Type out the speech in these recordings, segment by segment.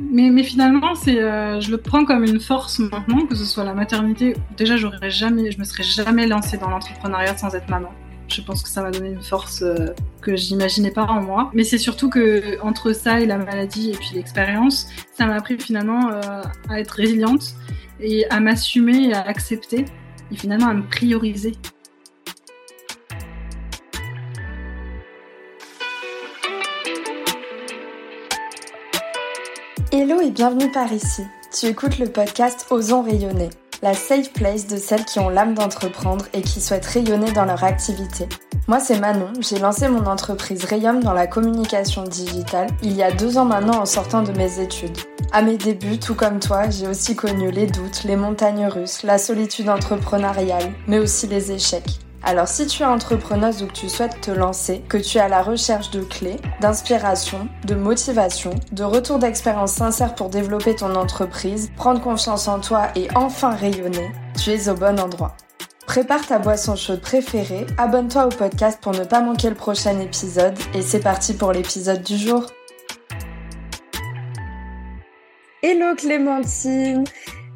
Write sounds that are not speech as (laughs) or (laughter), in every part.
Mais, finalement, c'est, euh, je le prends comme une force maintenant, que ce soit la maternité. Déjà, j'aurais jamais, je me serais jamais lancée dans l'entrepreneuriat sans être maman. Je pense que ça m'a donné une force euh, que j'imaginais pas en moi. Mais c'est surtout que entre ça et la maladie et puis l'expérience, ça m'a appris finalement euh, à être résiliente et à m'assumer à accepter et finalement à me prioriser. Hello et bienvenue par ici. Tu écoutes le podcast Osons rayonner, la safe place de celles qui ont l'âme d'entreprendre et qui souhaitent rayonner dans leur activité. Moi c'est Manon, j'ai lancé mon entreprise Rayum dans la communication digitale il y a deux ans maintenant en sortant de mes études. À mes débuts, tout comme toi, j'ai aussi connu les doutes, les montagnes russes, la solitude entrepreneuriale, mais aussi les échecs. Alors si tu es entrepreneuse ou que tu souhaites te lancer, que tu es à la recherche de clés, d'inspiration, de motivation, de retour d'expérience sincère pour développer ton entreprise, prendre confiance en toi et enfin rayonner, tu es au bon endroit. Prépare ta boisson chaude préférée, abonne-toi au podcast pour ne pas manquer le prochain épisode et c'est parti pour l'épisode du jour. Hello Clémentine,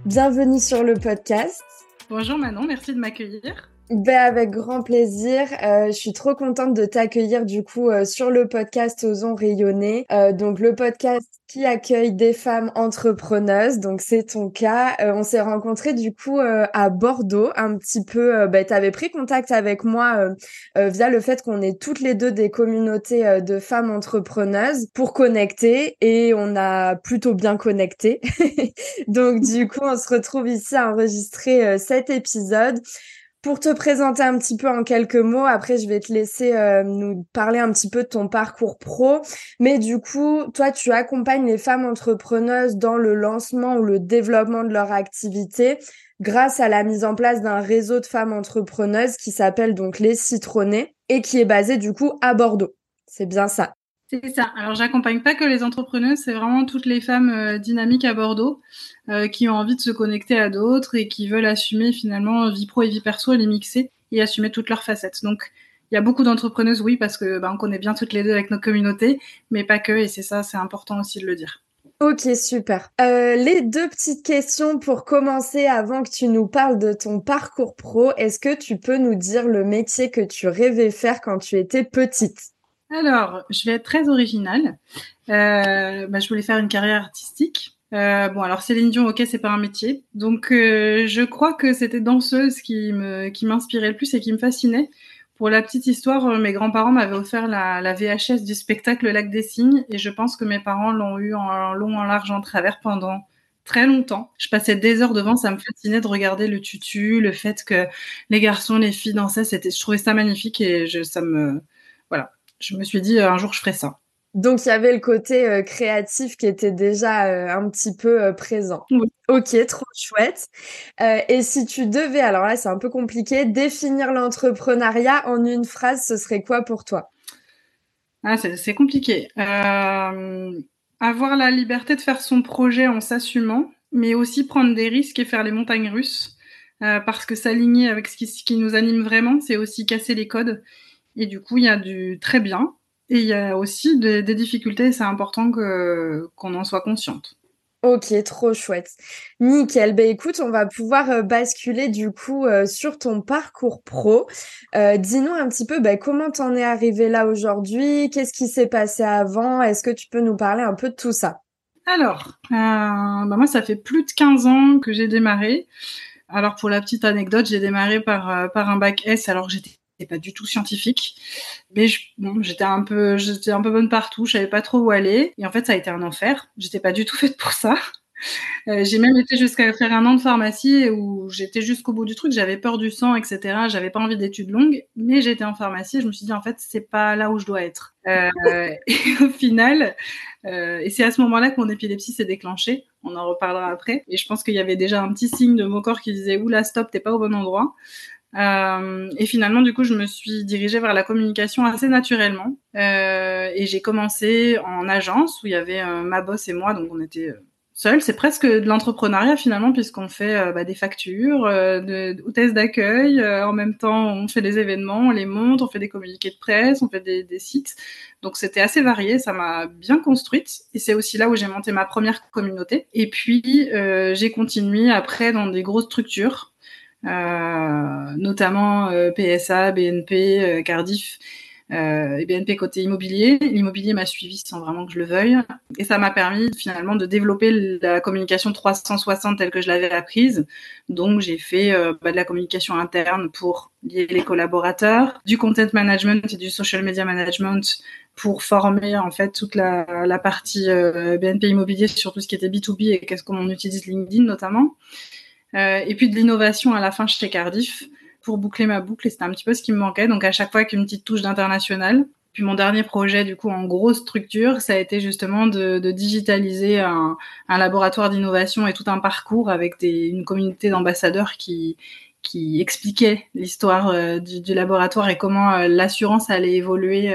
bienvenue sur le podcast. Bonjour Manon, merci de m'accueillir. Ben avec grand plaisir. Euh, je suis trop contente de t'accueillir du coup euh, sur le podcast Osons rayonner. Euh, donc le podcast qui accueille des femmes entrepreneuses. Donc c'est ton cas. on s'est rencontrés du coup à Bordeaux un petit peu. ben tu avais pris contact avec moi via le fait qu'on est toutes les deux des communautés de femmes entrepreneuses pour connecter et on a plutôt bien connecté. (laughs) donc du coup on se retrouve ici à enregistrer cet épisode. Pour te présenter un petit peu en quelques mots, après je vais te laisser euh, nous parler un petit peu de ton parcours pro. Mais du coup, toi, tu accompagnes les femmes entrepreneuses dans le lancement ou le développement de leur activité grâce à la mise en place d'un réseau de femmes entrepreneuses qui s'appelle donc les Citronnés et qui est basé du coup à Bordeaux. C'est bien ça. C'est ça. Alors, j'accompagne pas que les entrepreneuses, c'est vraiment toutes les femmes euh, dynamiques à Bordeaux euh, qui ont envie de se connecter à d'autres et qui veulent assumer finalement vie pro et vie perso les mixer et assumer toutes leurs facettes. Donc, il y a beaucoup d'entrepreneuses, oui, parce que bah, on connaît bien toutes les deux avec nos communautés, mais pas que. Et c'est ça, c'est important aussi de le dire. Ok, super. Euh, les deux petites questions pour commencer avant que tu nous parles de ton parcours pro. Est-ce que tu peux nous dire le métier que tu rêvais faire quand tu étais petite? Alors, je vais être très originale. Euh, bah, je voulais faire une carrière artistique. Euh, bon, alors Céline Dion, ok, c'est pas un métier. Donc, euh, je crois que c'était danseuse qui me qui m'inspirait le plus et qui me fascinait. Pour la petite histoire, mes grands-parents m'avaient offert la, la, VHS du spectacle Lac des Cygnes et je pense que mes parents l'ont eu en long, en large, en travers pendant très longtemps. Je passais des heures devant, ça me fascinait de regarder le tutu, le fait que les garçons, les filles dansaient, c'était, je trouvais ça magnifique et je, ça me, je me suis dit euh, un jour je ferai ça. Donc il y avait le côté euh, créatif qui était déjà euh, un petit peu présent. Ok, trop chouette. et si tu devais, alors là c'est un peu compliqué, définir l'entrepreneuriat en une phrase, ce serait quoi pour toi? Ah, C'est compliqué. avoir la liberté de faire son projet en s'assumant, mais aussi prendre des risques et faire les montagnes russes. parce que s'aligner avec ce qui, ce qui nous anime vraiment, c'est aussi casser les codes et du coup, il y a du très bien. Et il y a aussi des, difficultés, c'est important qu'on en soit consciente. Ok, trop chouette. Nickel. Ben écoute, on va pouvoir euh, basculer du coup euh, sur ton parcours pro. Euh, dis-nous un petit peu ben, comment t'en es arrivé là aujourd'hui, qu'est-ce qui s'est passé avant, est-ce que tu peux nous parler un peu de tout ça? Alors, ben moi ça fait plus de 15 ans que j'ai démarré. Alors pour la petite anecdote, j'ai démarré par, par un bac S alors que j'étais pas du tout scientifique, mais j'étais un peu, j'étais un peu bonne partout, je savais pas trop où aller, et en fait ça a été un enfer. J'étais pas du tout (laughs) faite pour ça. Euh, j'ai même été jusqu'à faire un an de pharmacie où j'étais jusqu'au bout du truc, j'avais peur du sang, etc. J'avais pas envie d'études longues, mais j'étais en pharmacie. Et je me suis dit en fait c'est pas là où je dois être. Euh, (laughs) et au final, euh, et c'est à ce moment-là que mon épilepsie s'est déclenchée. On en reparlera après. Et je pense qu'il y avait déjà un petit signe de mon corps qui disait oula stop, t'es pas au bon endroit. Euh, et finalement, du coup, je me suis dirigée vers la communication assez naturellement. Euh, et j'ai commencé en agence où il y avait euh, ma boss et moi, donc on était seul. C'est presque de l'entrepreneuriat finalement, puisqu'on fait bah, des factures, de, hôtesse d'accueil. en même temps, on fait des événements, on les monte, on fait des communiqués de presse, on fait des, des sites. Donc c'était assez varié, ça m'a bien construite. Et c'est aussi là où j'ai monté ma première communauté. Et puis j'ai continué après dans des grosses structures. Euh, notamment euh, PSA, BNP, euh, Cardiff. et BNP côté immobilier. L'immobilier m'a suivi sans vraiment que je le veuille. Et ça m'a permis finalement de développer la communication 360 telle que je l'avais apprise. Donc j'ai fait bah, de la communication interne pour lier les collaborateurs, du content management et du social media management pour former en fait toute la, la partie BNP immobilier sur tout ce qui était B2B et qu'est-ce qu'on utilise LinkedIn notamment. Euh, et puis de l'innovation à la fin chez Cardiff pour boucler ma boucle. Et c'était un petit peu ce qui me manquait. Donc à chaque fois qu'une petite touche d'international. Puis mon dernier projet, du coup, en grosse structure, ça a été justement de, de digitaliser un, un laboratoire d'innovation et tout un parcours avec des, une communauté d'ambassadeurs qui, qui expliquait l'histoire euh, du, du, laboratoire et comment euh, l'assurance allait évoluer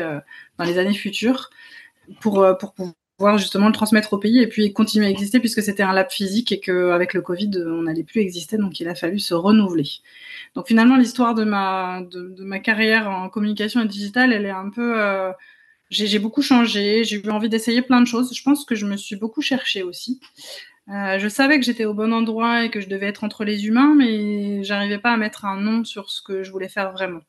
dans les années futures pour, pour, justement le transmettre au pays et puis continuer à exister puisque c'était un lab physique et qu'avec le Covid, on n'allait plus exister, donc il a fallu se renouveler. Donc finalement, l'histoire de ma, de, ma carrière en communication et digitale, elle est un peu... Euh, j'ai beaucoup changé, j'ai eu envie d'essayer plein de choses. Je pense que je me suis beaucoup cherchée aussi. Euh, je savais que j'étais au bon endroit et que je devais être entre les humains, mais j'arrivais pas à mettre un nom sur ce que je voulais faire vraiment.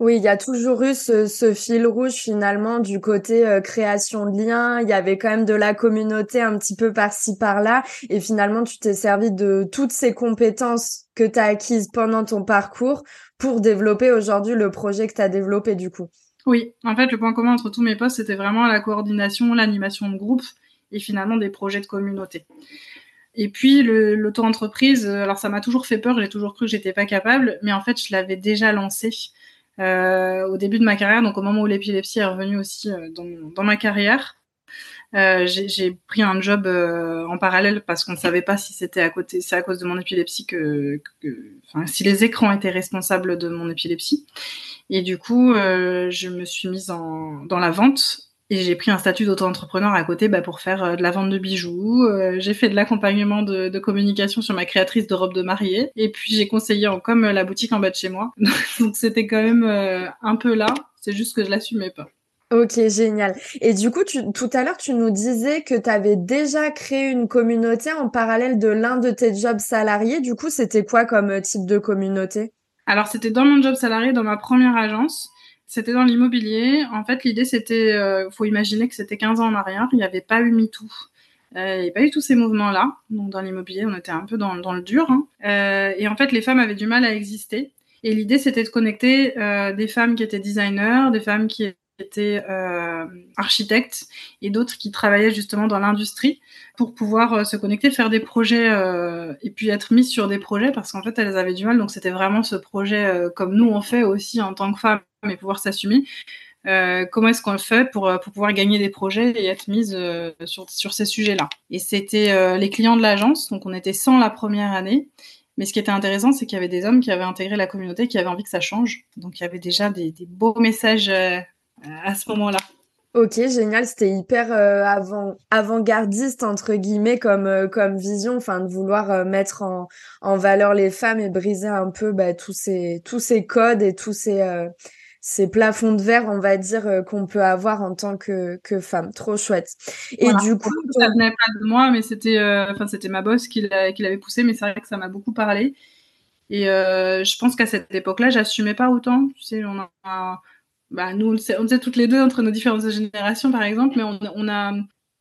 Oui, il y a toujours eu ce, fil rouge finalement du côté euh, création de liens. Il y avait quand même de la communauté un petit peu par-ci par-là. Et finalement, tu t'es servi de toutes ces compétences que tu as acquises pendant ton parcours pour développer aujourd'hui le projet que tu as développé du coup. Oui, en fait, le point commun entre tous mes postes, c'était vraiment la coordination, l'animation de groupe et finalement des projets de communauté. Et puis l'auto-entreprise, euh, alors ça m'a toujours fait peur, j'ai toujours cru que j'étais pas capable, mais en fait je l'avais déjà lancé euh, au début de ma carrière, donc au moment où l'épilepsie est revenue aussi euh, dans, dans, ma carrière. Euh, j'ai pris un job euh, en parallèle parce qu'on ne savait pas si c'était à côté, c'est à cause de mon épilepsie que, que enfin, si les écrans étaient responsables de mon épilepsie. Et du coup, euh, je me suis mise en, dans la vente et j'ai pris un statut d'auto-entrepreneur à côté bah, pour faire euh, de la vente de bijoux. Euh, j'ai fait de l'accompagnement de, de, communication sur ma créatrice de robes de mariée. Et puis j'ai conseillé en com la boutique en bas de chez moi. (laughs) Donc c'était quand même euh, un peu là. C'est juste que je l'assumais pas. Ok, génial. Et du coup, tu, tout à l'heure, tu nous disais que tu avais déjà créé une communauté en parallèle de l'un de tes jobs salariés. Du coup, c'était quoi comme type de communauté? Alors, c'était dans mon job salarié, dans ma première agence. C'était dans l'immobilier. En fait, l'idée, c'était, euh, faut imaginer que c'était 15 ans en arrière. Il n'y avait pas eu MeToo. Euh, il n'y avait pas eu tous ces mouvements-là. Donc, dans l'immobilier, on était un peu dans, le dur. Hein. Euh, et en fait, les femmes avaient du mal à exister. Et l'idée, c'était de connecter euh, des femmes qui étaient designers, des femmes qui étaient euh, architectes et d'autres qui travaillaient justement dans l'industrie pour pouvoir euh, se connecter, faire des projets euh, et puis être mises sur des projets parce qu'en fait elles avaient du mal. Donc c'était vraiment ce projet euh, comme nous on fait aussi en tant que femmes et pouvoir s'assumer. Comment est-ce qu'on le fait pour, pour pouvoir gagner des projets et être mise sur, sur ces sujets-là. Et c'était les clients de l'agence, donc on était 100 la première année. Mais ce qui était intéressant, c'est qu'il y avait des hommes qui avaient intégré la communauté, qui avaient envie que ça change. Donc il y avait déjà des beaux messages à ce moment-là. Ok, génial. C'était hyper euh, avant avant-gardiste entre guillemets comme euh, comme vision, enfin de vouloir euh, mettre en, en valeur les femmes et briser un peu bah, tous ces tous ces codes et tous ces ces plafonds de verre, on va dire qu'on peut avoir en tant que que femme. Trop chouette. Et du coup, ça venait pas de moi, mais c'était enfin c'était ma boss qui l'avait poussé, mais c'est vrai que ça m'a beaucoup parlé. Et je pense qu'à cette époque-là, j'assumais pas autant. Tu sais, on a bah, nous, on le, on toutes les deux entre nos différentes générations, par exemple, mais on, on a,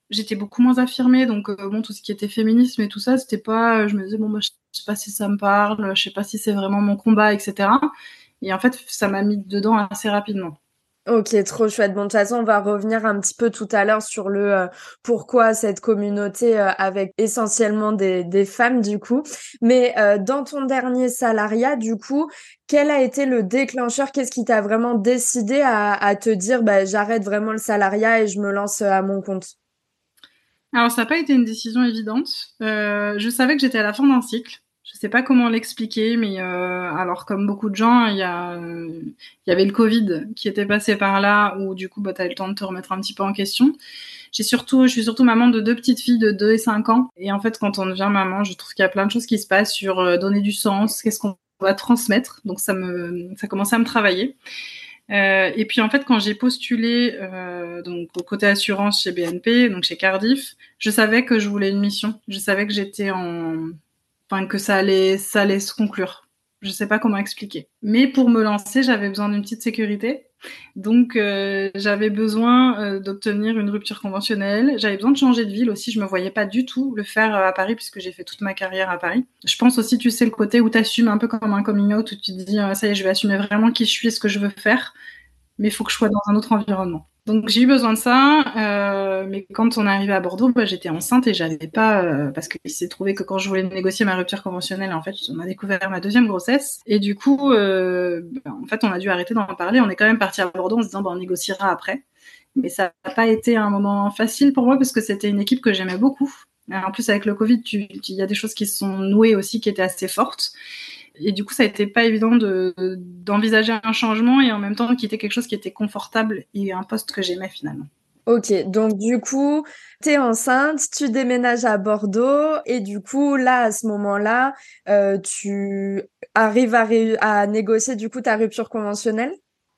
j'étais beaucoup moins affirmée, donc euh, bon, tout ce qui était féminisme et tout ça, c'était pas, je me disais bon, bah, je sais pas si ça me parle, je sais pas si c'est vraiment mon combat, etc. Et en fait, ça m'a mis dedans assez rapidement. Ok, trop chouette. Bon, de toute façon, on va revenir un petit peu tout à l'heure sur le euh, pourquoi cette communauté euh, avec essentiellement des, femmes, du coup. Mais euh, dans ton dernier salariat, du coup, quel a été le déclencheur? Qu'est-ce qui t'a vraiment décidé à, à te dire, bah, j'arrête vraiment le salariat et je me lance à mon compte? Alors, ça n'a pas été une décision évidente. je savais que j'étais à la fin d'un cycle. Je sais pas comment l'expliquer, mais euh, alors comme beaucoup de gens, il y, il y avait le Covid qui était passé par là, où du coup, bah, tu as le temps de te remettre un petit peu en question. J'ai surtout, je suis surtout maman de deux petites filles de 2 et 5 ans. Et en fait, quand on devient maman, je trouve qu'il y a plein de choses qui se passent sur euh, donner du sens, qu'est-ce qu'on va transmettre. Donc ça me, ça commençait à me travailler. Euh, et puis en fait, quand j'ai postulé euh, donc au côté assurance chez BNP, donc chez Cardiff, je savais que je voulais une mission. Je savais que j'étais en enfin que ça allait, ça allait se conclure. Je sais pas comment expliquer. Mais pour me lancer, j'avais besoin d'une petite sécurité. Donc euh, j'avais besoin euh, d'obtenir une rupture conventionnelle. J'avais besoin de changer de ville aussi. Je me voyais pas du tout le faire euh, à Paris puisque j'ai fait toute ma carrière à Paris. Je pense aussi, tu sais, le côté où tu assumes un peu comme un coming out, où tu te dis, ça y est, je vais assumer vraiment qui je suis ce que je veux faire. Mais il faut que je sois dans un autre environnement. Donc j'ai eu besoin de ça, euh, mais quand on est arrivé à Bordeaux, bah, j'étais enceinte et j'avais pas euh, parce qu'il s'est trouvé que quand je voulais négocier ma rupture conventionnelle, en fait, on a découvert ma deuxième grossesse et du coup, euh, bah, en fait, on a dû arrêter d'en parler. On est quand même parti à Bordeaux en se disant, bah, on négociera après. Mais ça n'a pas été un moment facile pour moi parce que c'était une équipe que j'aimais beaucoup. En plus, avec le Covid, il y a des choses qui se sont nouées aussi qui étaient assez fortes et du coup, ça a été pas évident de, d'envisager un changement et en même temps quitter quelque chose qui était confortable et un poste que j'aimais finalement. Ok, donc du coup, tu es enceinte, tu déménages à Bordeaux et du coup, là, à ce moment-là, euh, tu arrives à, à négocier du coup ta rupture conventionnelle?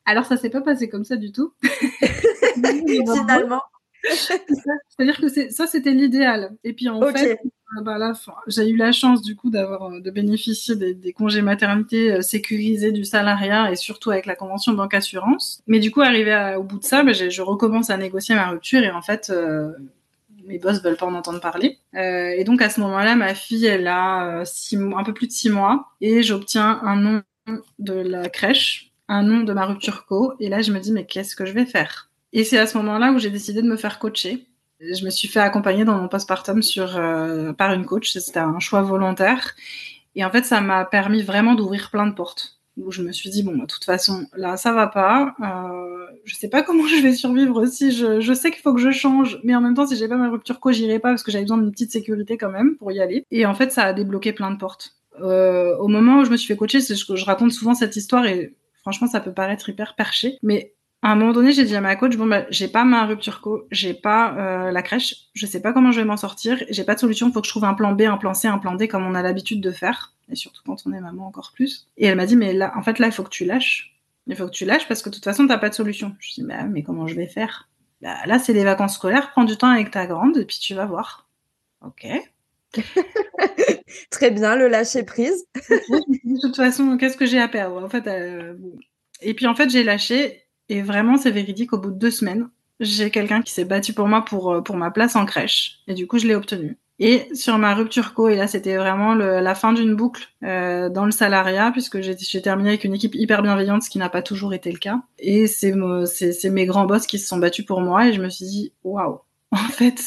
Alors, ça s'est pas passé comme ça du tout. (laughs) Finalement. C'est-à-dire que ça, c'était l'idéal. Et puis en fait, bah là, j'ai eu la chance du coup euh, de bénéficier des, congés maternité euh, sécurisés du salariat et surtout avec la convention banque assurance. Mais du coup, arrivé au bout de ça, bah, je recommence à négocier ma rupture et en fait, euh, mes boss veulent pas en entendre parler. et donc à ce moment-là, ma fille, elle a six, un peu plus de six mois et j'obtiens un nom de la crèche, un nom de ma rupture co. Et là, je me dis mais qu'est-ce que je vais faire? Et c'est à ce moment-là où j'ai décidé de me faire coacher je me suis fait accompagner dans mon postpartum sur, euh, par une coach. C'était un choix volontaire. Et en fait, ça m'a permis vraiment d'ouvrir plein de portes. Où je me suis dit, bon, bah, de toute façon, là, ça va pas. Euh, je sais pas (laughs) comment je vais survivre aussi. Je, je sais qu'il faut que je change. Mais en même temps, si j'ai pas ma rupture co, j'irai pas parce que j'avais besoin d'une petite sécurité quand même pour y aller. Et en fait, ça a débloqué plein de portes. Euh, au moment où je me suis fait coacher, que je raconte souvent cette histoire et franchement, ça peut paraître hyper perché. Mais à un moment donné, j'ai dit à ma coach, bon, bah, j'ai pas ma rupture co, j'ai pas euh, la crèche, je sais pas comment je vais m'en sortir, j'ai pas de solution, faut que je trouve un plan B, un plan C, un plan D comme on a l'habitude de faire, et surtout quand on est maman encore plus. Et elle m'a dit, mais là, en fait, là, il faut que tu lâches. Il faut que tu lâches parce que de toute façon, t'as pas de solution. Je dis, bah, mais comment je vais faire? Bah, Là, c'est les vacances scolaires, prends du temps avec ta grande, et puis tu vas voir. Ok. (laughs) Très bien, le lâcher prise. (laughs) de toute façon, qu'est-ce que j'ai à perdre? En fait, euh, et puis en fait, j'ai lâché et vraiment, c'est véridique, au bout de deux semaines, j'ai quelqu'un qui s'est battu pour moi pour, euh, pour ma place en crèche. Et du coup, je l'ai obtenue. Et sur ma rupture co, et là c'était vraiment la fin d'une boucle euh, dans le salariat, puisque j'ai terminé avec une équipe hyper bienveillante, ce qui n'a pas toujours été le cas. Et c'est mes grands boss qui se sont battus pour moi, et je me suis dit, waouh, (laughs) en fait,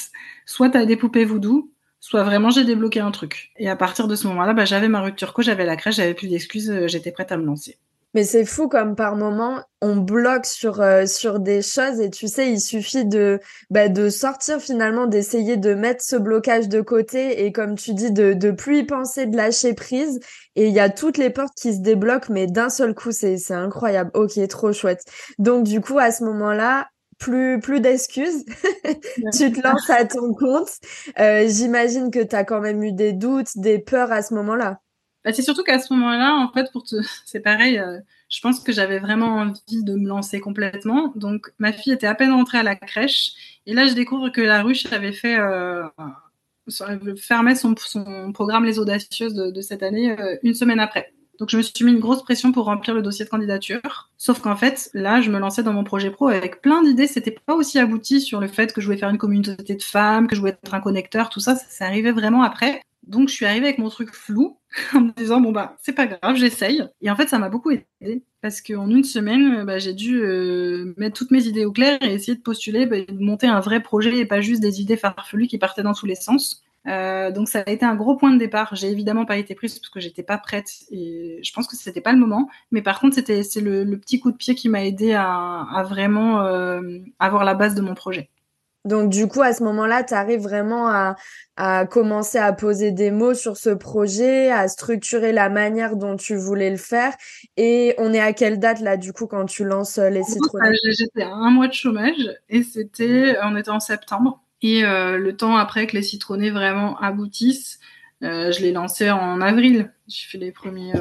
soit t'as des poupées voodoo, soit vraiment j'ai débloqué un truc. Et à partir de ce moment-là, bah, j'avais ma rupture co, j'avais la crèche, j'avais plus d'excuses, euh, j'étais prête à me lancer. Mais c'est fou comme par moment on bloque sur euh, sur des choses et tu sais il suffit de bah, de sortir finalement d'essayer de mettre ce blocage de côté et comme tu dis de de plus y penser de lâcher prise. Et il y a toutes les portes qui se débloquent mais d'un seul coup c'est c'est incroyable. Ok trop chouette. Donc du coup à ce moment là plus plus d'excuses. (laughs) Tu te lances à ton compte. Euh, j'imagine que tu as quand même eu des doutes des peurs à ce moment là bah, c'est surtout qu'à ce moment-là, en fait, pour te... (laughs) c'est pareil, euh, je pense que j'avais vraiment envie de me lancer complètement. Donc, ma fille était à peine rentrée à la crèche. Et là, je découvre que la ruche avait fait, euh, son, son, programme Les Audacieuses de, cette année euh, une semaine après. Donc, je me suis mis une grosse pression pour remplir le dossier de candidature. Sauf qu'en fait, là, je me lançais dans mon projet pro avec plein d'idées. C'était pas aussi abouti sur le fait que je voulais faire une communauté de femmes, que je voulais être un connecteur, tout ça. Ça, ça arrivait vraiment après. Donc, je suis arrivée avec mon truc flou (laughs) en me disant bon bah c'est pas grave, j'essaye. Et en fait ça m'a beaucoup aidé parce qu'en une semaine euh, bah, j'ai dû euh, mettre toutes mes idées au clair et essayer de postuler, bah, de monter un vrai projet et pas juste des idées farfelues qui partaient dans tous les sens. Euh, donc ça a été un gros point de départ. J'ai évidemment pas été prise parce que j'étais pas prête et je pense que c'était pas le moment. Mais par contre c'était c'est le, petit coup de pied qui m'a aidé à, à vraiment avoir la base de mon projet. Donc du coup, à ce moment-là, tu arrives vraiment à, à commencer à poser des mots sur ce projet, à structurer la manière dont tu voulais le faire. Et on est à quelle date là, du coup, quand tu lances euh, les citronnés J'étais à un mois de chômage et c'était, on était en septembre. Et euh, le temps après que les citronnés vraiment aboutissent, euh, je l'ai lancé en avril. J'ai fait les premiers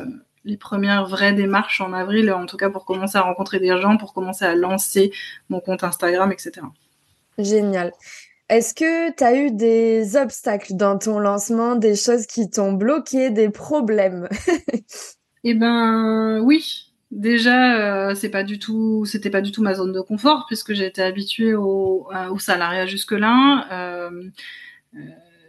les premières vraies démarches en avril, en tout cas pour commencer à rencontrer des gens, pour commencer à lancer mon compte Instagram, etc. Génial. Est-ce que tu as eu des obstacles dans ton lancement, des choses qui t'ont bloqué, des problèmes? (laughs) Eh ben oui. Déjà, euh, c'est pas du tout, c'était pas du tout ma zone de confort puisque été habituée au, au salariat jusque-là. Euh, euh,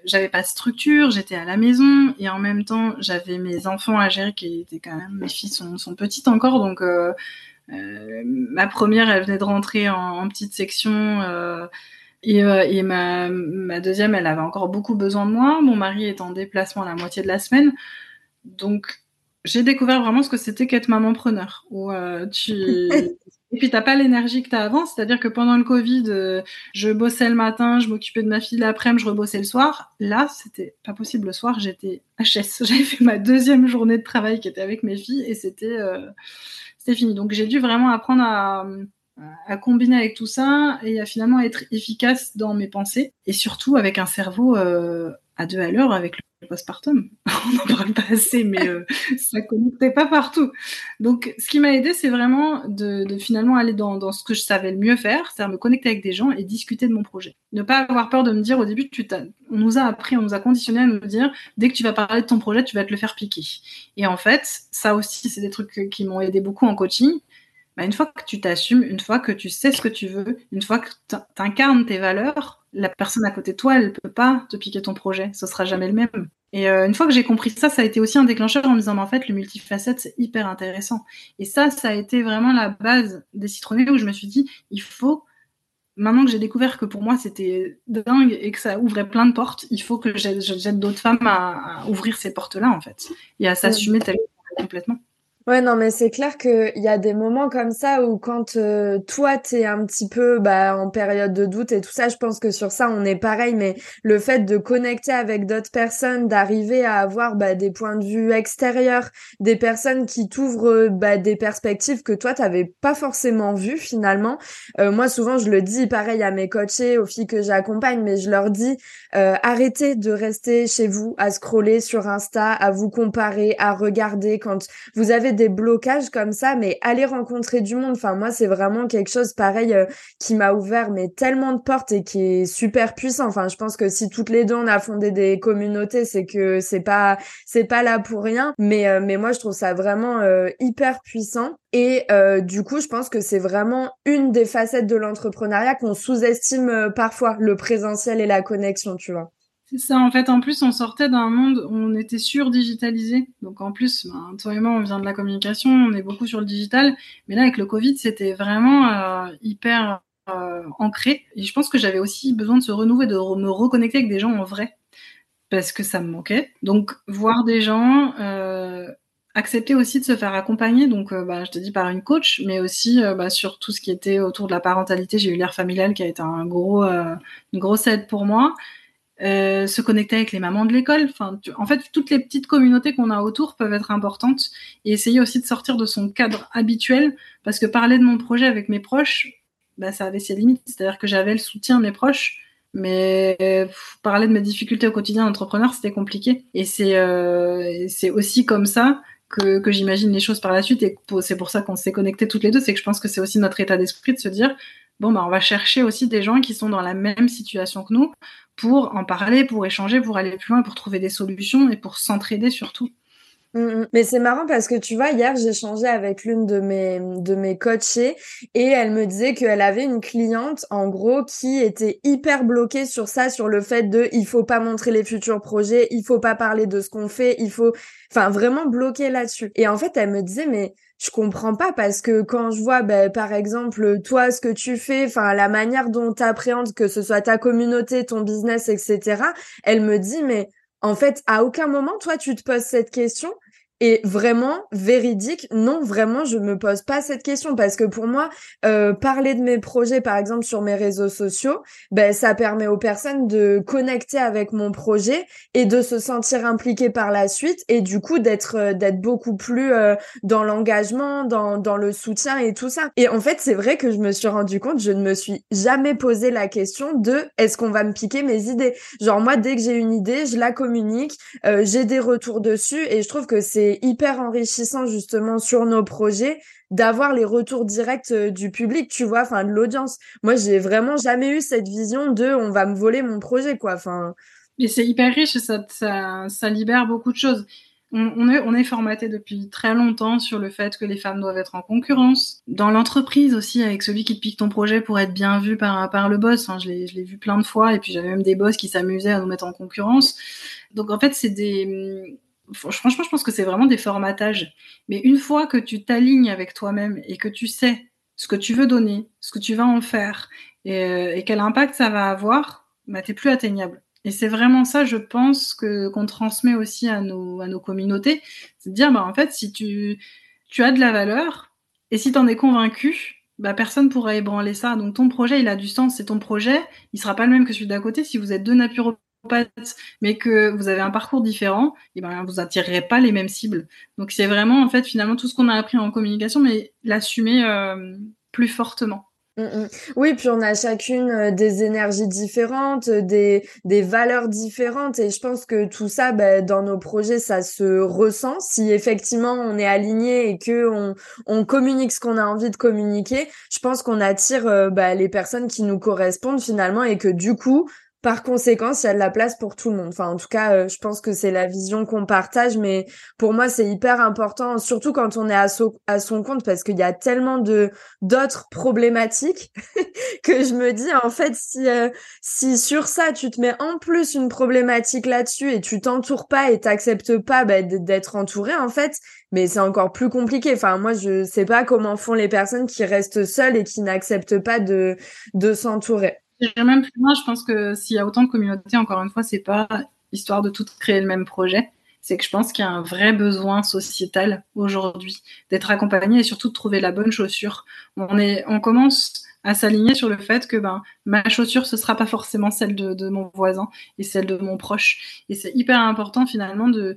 j'avais pas de structure, j'étais à la maison et en même temps j'avais mes enfants à gérer qui étaient quand même, mes filles sont, sont petites encore donc euh, euh, ma première elle venait de rentrer en, en petite section euh, et, euh, et ma, ma, deuxième elle avait encore beaucoup besoin de moi. Mon mari est en déplacement la moitié de la semaine donc j'ai découvert vraiment ce que c'était qu'être maman preneur où euh, tu (laughs) Et puis, t'as pas l'énergie que t'as avant. C'est-à-dire que pendant le Covid, euh, je bossais le matin, je m'occupais de ma fille l'après-midi, je rebossais le soir. Là, c'était pas possible le soir. J'étais HS. (laughs) J'avais fait ma deuxième journée de travail qui était avec mes filles et c'était, euh, c'était fini. Donc, j'ai dû vraiment apprendre à, combiner avec tout ça et à finalement être efficace dans mes pensées et surtout avec un cerveau euh, à deux à l'heure avec postpartum. (laughs) On n'en parle pas assez, mais euh, ça connectait pas partout. Donc, ce qui m'a aidé, c'est vraiment de, finalement aller dans, dans, ce que je savais le mieux faire, c'est-à-dire me connecter avec des gens et discuter de mon projet. Ne pas avoir peur de me dire au début, tu on nous a appris, on nous a conditionné à nous dire, dès que tu vas parler de ton projet, tu vas te le faire piquer. Et en fait, ça aussi, c'est des trucs qui m'ont aidé beaucoup en coaching. Bah, une fois que tu t'assumes, une fois que tu sais ce que tu veux, une fois que tu incarnes tes valeurs, la personne à côté de toi, elle peut pas te piquer ton projet. Ce sera jamais le même. Et euh, une fois que j'ai compris ça, ça a été aussi un déclencheur en me disant, mais en fait, le multifacette, c'est hyper intéressant. Et ça, ça a été vraiment la base des citronnés où je me suis dit, il faut, maintenant que j'ai découvert que pour moi, c'était dingue et que ça ouvrait plein de portes, il faut que j'aide d'autres femmes à, à, ouvrir ces portes-là, en fait, et à s'assumer mmh. complètement. Ouais, non, mais c'est clair qu'il y a des moments comme ça où quand euh, toi, t'es un petit peu bah, en période de doute et tout ça, je pense que sur ça, on est pareil, mais le fait de connecter avec d'autres personnes, d'arriver à avoir bah, des points de vue extérieurs, des personnes qui t'ouvrent bah, des perspectives que toi, t'avais pas forcément vues finalement. Euh, moi, souvent, je le dis pareil à mes coachés, aux filles que j'accompagne, mais je leur dis, euh, arrêtez de rester chez vous à scroller sur Insta, à vous comparer, à regarder quand vous avez des blocages comme ça, mais aller rencontrer du monde, enfin moi c'est vraiment quelque chose pareil euh, qui m'a ouvert mais tellement de portes et qui est super puissant. Enfin je pense que si toutes les deux on a fondé des communautés, c'est que c'est pas c'est pas là pour rien. Mais euh, mais moi je trouve ça vraiment euh, hyper puissant. Et du coup, je pense que c'est vraiment une des facettes de l'entrepreneuriat qu'on sous-estime parfois, le présentiel et la connexion, tu vois. Ça, en fait, en plus, on sortait d'un monde où on était sur-digitalisé. Donc, en plus, ben, toi et moi, on vient de la communication, on est beaucoup sur le digital. Mais là, avec le Covid, c'était vraiment euh, hyper euh, ancré. Et je pense que j'avais aussi besoin de se renouveler, de me reconnecter avec des gens en vrai. Parce que ça me manquait. Donc, voir des gens, euh, accepter aussi de se faire accompagner. Donc, bah, je te dis par une coach, mais aussi bah, sur tout ce qui était autour de la parentalité. J'ai eu l'air familial qui a été un gros, une grosse aide pour moi. Euh, se connecter avec les mamans de l'école. En fait, toutes les petites communautés qu'on a autour peuvent être importantes et essayer aussi de sortir de son cadre habituel parce que parler de mon projet avec mes proches, bah, ça avait ses limites. C'est-à-dire que j'avais le soutien de mes proches, mais pff, parler de mes difficultés au quotidien d'entrepreneur, c'était compliqué. Et c'est euh, aussi comme ça que, que j'imagine les choses par la suite et c'est pour ça qu'on s'est connectés toutes les deux. C'est que je pense que c'est aussi notre état d'esprit de se dire bon, bah, on va chercher aussi des gens qui sont dans la même situation que nous pour en parler, pour échanger, pour aller plus loin, pour trouver des solutions et pour s'entraider surtout. Mmh, mmh. Mais c'est marrant parce que tu vois, hier, échangé avec l'une de mes, de mes coachées et elle me disait qu'elle avait une cliente, en gros, qui était hyper bloquée sur ça, sur le fait de il faut pas montrer les futurs projets, il faut pas parler de ce qu'on fait, il faut, enfin, vraiment bloquée là-dessus. Et en fait, elle me disait, mais je comprends pas parce que quand je vois, ben, par exemple, toi, ce que tu fais, enfin, la manière dont tu appréhendes que ce soit ta communauté, ton business, etc., elle me dit, mais en fait, à aucun moment, toi, tu te poses cette question. Et vraiment, véridique, non, vraiment, je me pose pas cette question parce que pour moi, euh, parler de mes projets, par exemple, sur mes réseaux sociaux, ben, ça permet aux personnes de connecter avec mon projet et de se sentir impliquées par la suite et du coup d'être euh, d'être beaucoup plus euh, dans l'engagement, dans, dans le soutien et tout ça. Et en fait, c'est vrai que je me suis rendu compte, je ne me suis jamais posé la question de est-ce qu'on va me piquer mes idées. Genre moi, dès que j'ai une idée, je la communique, euh, j'ai des retours dessus et je trouve que c'est hyper enrichissant justement sur nos projets d'avoir les retours directs euh, du public, tu vois, enfin de l'audience. Moi, j'ai vraiment jamais eu cette vision de on va me voler mon projet, quoi. Enfin. Mais c'est hyper riche et ça, ça, libère beaucoup de choses on, est, on est formaté depuis très longtemps sur le fait que les femmes doivent être en concurrence. Dans l'entreprise aussi, avec celui qui te pique ton projet pour être bien vu par, par le boss. Enfin, je l'ai vu plein de fois. Et puis j'avais même des boss qui s'amusaient à nous mettre en concurrence. Donc en fait, c'est des... Franchement, je pense que c'est vraiment des formatages. Mais une fois que tu t'alignes avec toi-même et que tu sais ce que tu veux donner, ce que tu vas en faire et, euh, quel impact ça va avoir, bah, t'es plus atteignable. Et c'est vraiment ça, je pense, que qu'on transmet aussi à nos, à nos communautés. C'est de dire, bah, en fait, si tu, tu as de la valeur, et si tu en es convaincu, bah, personne pourra ébranler ça. Donc ton projet, il a du sens, c'est ton projet, il sera pas le même que celui d'à côté. Si vous êtes deux naturopathes, mais que vous avez un parcours différent, et ben vous attirerez pas les mêmes cibles. Donc c'est vraiment en fait finalement tout ce qu'on a appris en communication, mais l'assumer euh, plus fortement. Mm, mm. Oui, puis on a chacune euh, des énergies différentes, euh, des, des valeurs différentes, et je pense que tout ça, bah, dans nos projets, ça se ressent. Si effectivement on est aligné et que on, on communique ce qu'on a envie de communiquer, je pense qu'on attire bah, les personnes qui nous correspondent finalement, et que du coup, par conséquent, il y a de la place pour tout le monde. Enfin, en tout cas, euh, je pense que c'est la vision qu'on partage, mais pour moi, c'est hyper important, surtout quand on est à, son compte, parce qu'il y a tellement de d'autres problématiques (laughs) que je me dis, en fait, si euh, si sur ça, tu te mets en plus une problématique là-dessus et tu t'entoures pas et t'acceptes pas bah, d'être entouré, en fait, mais c'est encore plus compliqué. Enfin, moi, je sais pas comment font les personnes qui restent seules et qui n'acceptent pas de de s'entourer même plus loin, je pense que s'il y a autant de communautés, encore une fois, c'est pas histoire de toutes créer le même projet. C'est que je pense qu'il y a un vrai besoin sociétal aujourd'hui d'être accompagné et surtout de trouver la bonne chaussure. On, est, on commence à s'aligner sur le fait que ben, ma chaussure, ce sera pas forcément celle de, mon voisin et celle de mon proche. Et c'est hyper important finalement de,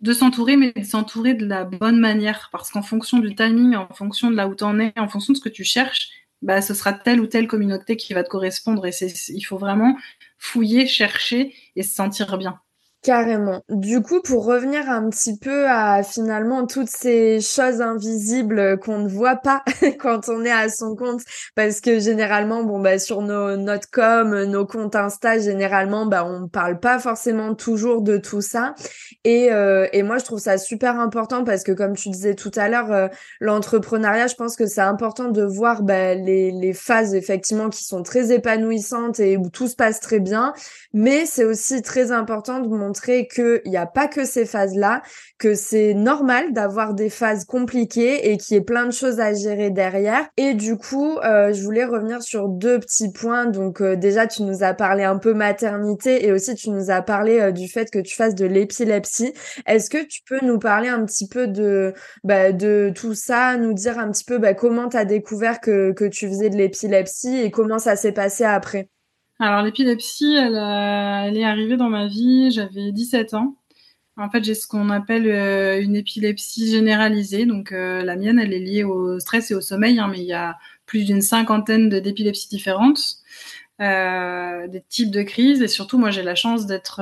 de s'entourer, mais de s'entourer de la bonne manière. Parce qu'en fonction du timing, en fonction de là où tu en es, en fonction de ce que tu cherches, bah, ce sera telle ou telle communauté qui va te correspondre. Et il faut vraiment fouiller, chercher et se sentir bien. Carrément. Du coup, pour revenir un petit peu à finalement toutes ces choses invisibles qu'on ne voit pas (laughs) quand on est à son compte, parce que généralement, bon bah sur nos notre com, nos comptes Insta, généralement, bah on parle pas forcément toujours de tout ça. Et euh, et moi, je trouve ça super important parce que comme tu disais tout à l'heure, euh, l'entrepreneuriat, je pense que c'est important de voir bah, les les phases effectivement qui sont très épanouissantes et où tout se passe très bien, mais c'est aussi très important de qu'il n'y a pas que ces phases-là, que c'est normal d'avoir des phases compliquées et qu'il y ait plein de choses à gérer derrière. Et du coup, euh, je voulais revenir sur deux petits points. Donc euh, déjà, tu nous as parlé un peu maternité et aussi tu nous as parlé euh, du fait que tu fasses de l'épilepsie. Est-ce que tu peux nous parler un petit peu de, bah, de tout ça, nous dire un petit peu bah, comment tu as découvert que, que tu faisais de l'épilepsie et comment ça s'est passé après? Alors l'épilepsie, elle, elle, est arrivée dans ma vie, j'avais 17 ans. En fait, j'ai ce qu'on appelle euh, une épilepsie généralisée. Donc euh, la mienne, elle est liée au stress et au sommeil, hein, mais il y a plus d'une cinquantaine d'épilepsies différentes, euh, des types de crises. Et surtout, moi, j'ai la chance d'être,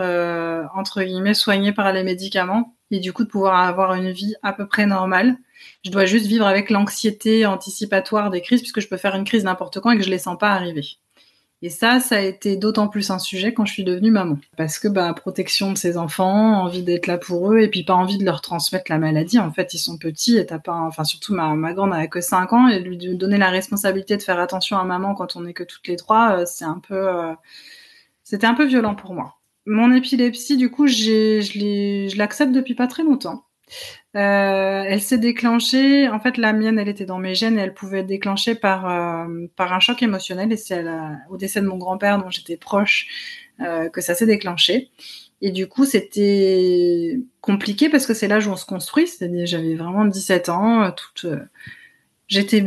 entre guillemets, soignée par les médicaments et du coup de pouvoir avoir une vie à peu près normale. Je dois juste vivre avec l'anxiété anticipatoire des crises, puisque je peux faire une crise n'importe quand et que je ne les sens pas arriver. Et ça, ça a été d'autant plus un sujet quand je suis devenue maman. Parce que, bah, protection de ses enfants, envie d'être là pour eux, et puis pas envie de leur transmettre la maladie. En fait, ils sont petits et t'as pas, enfin, surtout ma, ma grande n'a que 5 ans, et lui donner la responsabilité de faire attention à maman quand on est que toutes les trois, euh, c'est un peu, euh, c'était un peu violent pour moi. Mon épilepsie, du coup, je l'accepte depuis pas très longtemps. Euh, elle s'est déclenchée, en fait la mienne elle était dans mes gènes et elle pouvait être déclenchée par, euh, par un choc émotionnel et c'est au décès de mon grand-père dont j'étais proche que ça s'est déclenché. Et du coup, c'était compliqué parce que c'est l'âge où on se construit. C'est-à-dire, j'avais vraiment 17 ans, toute, j'étais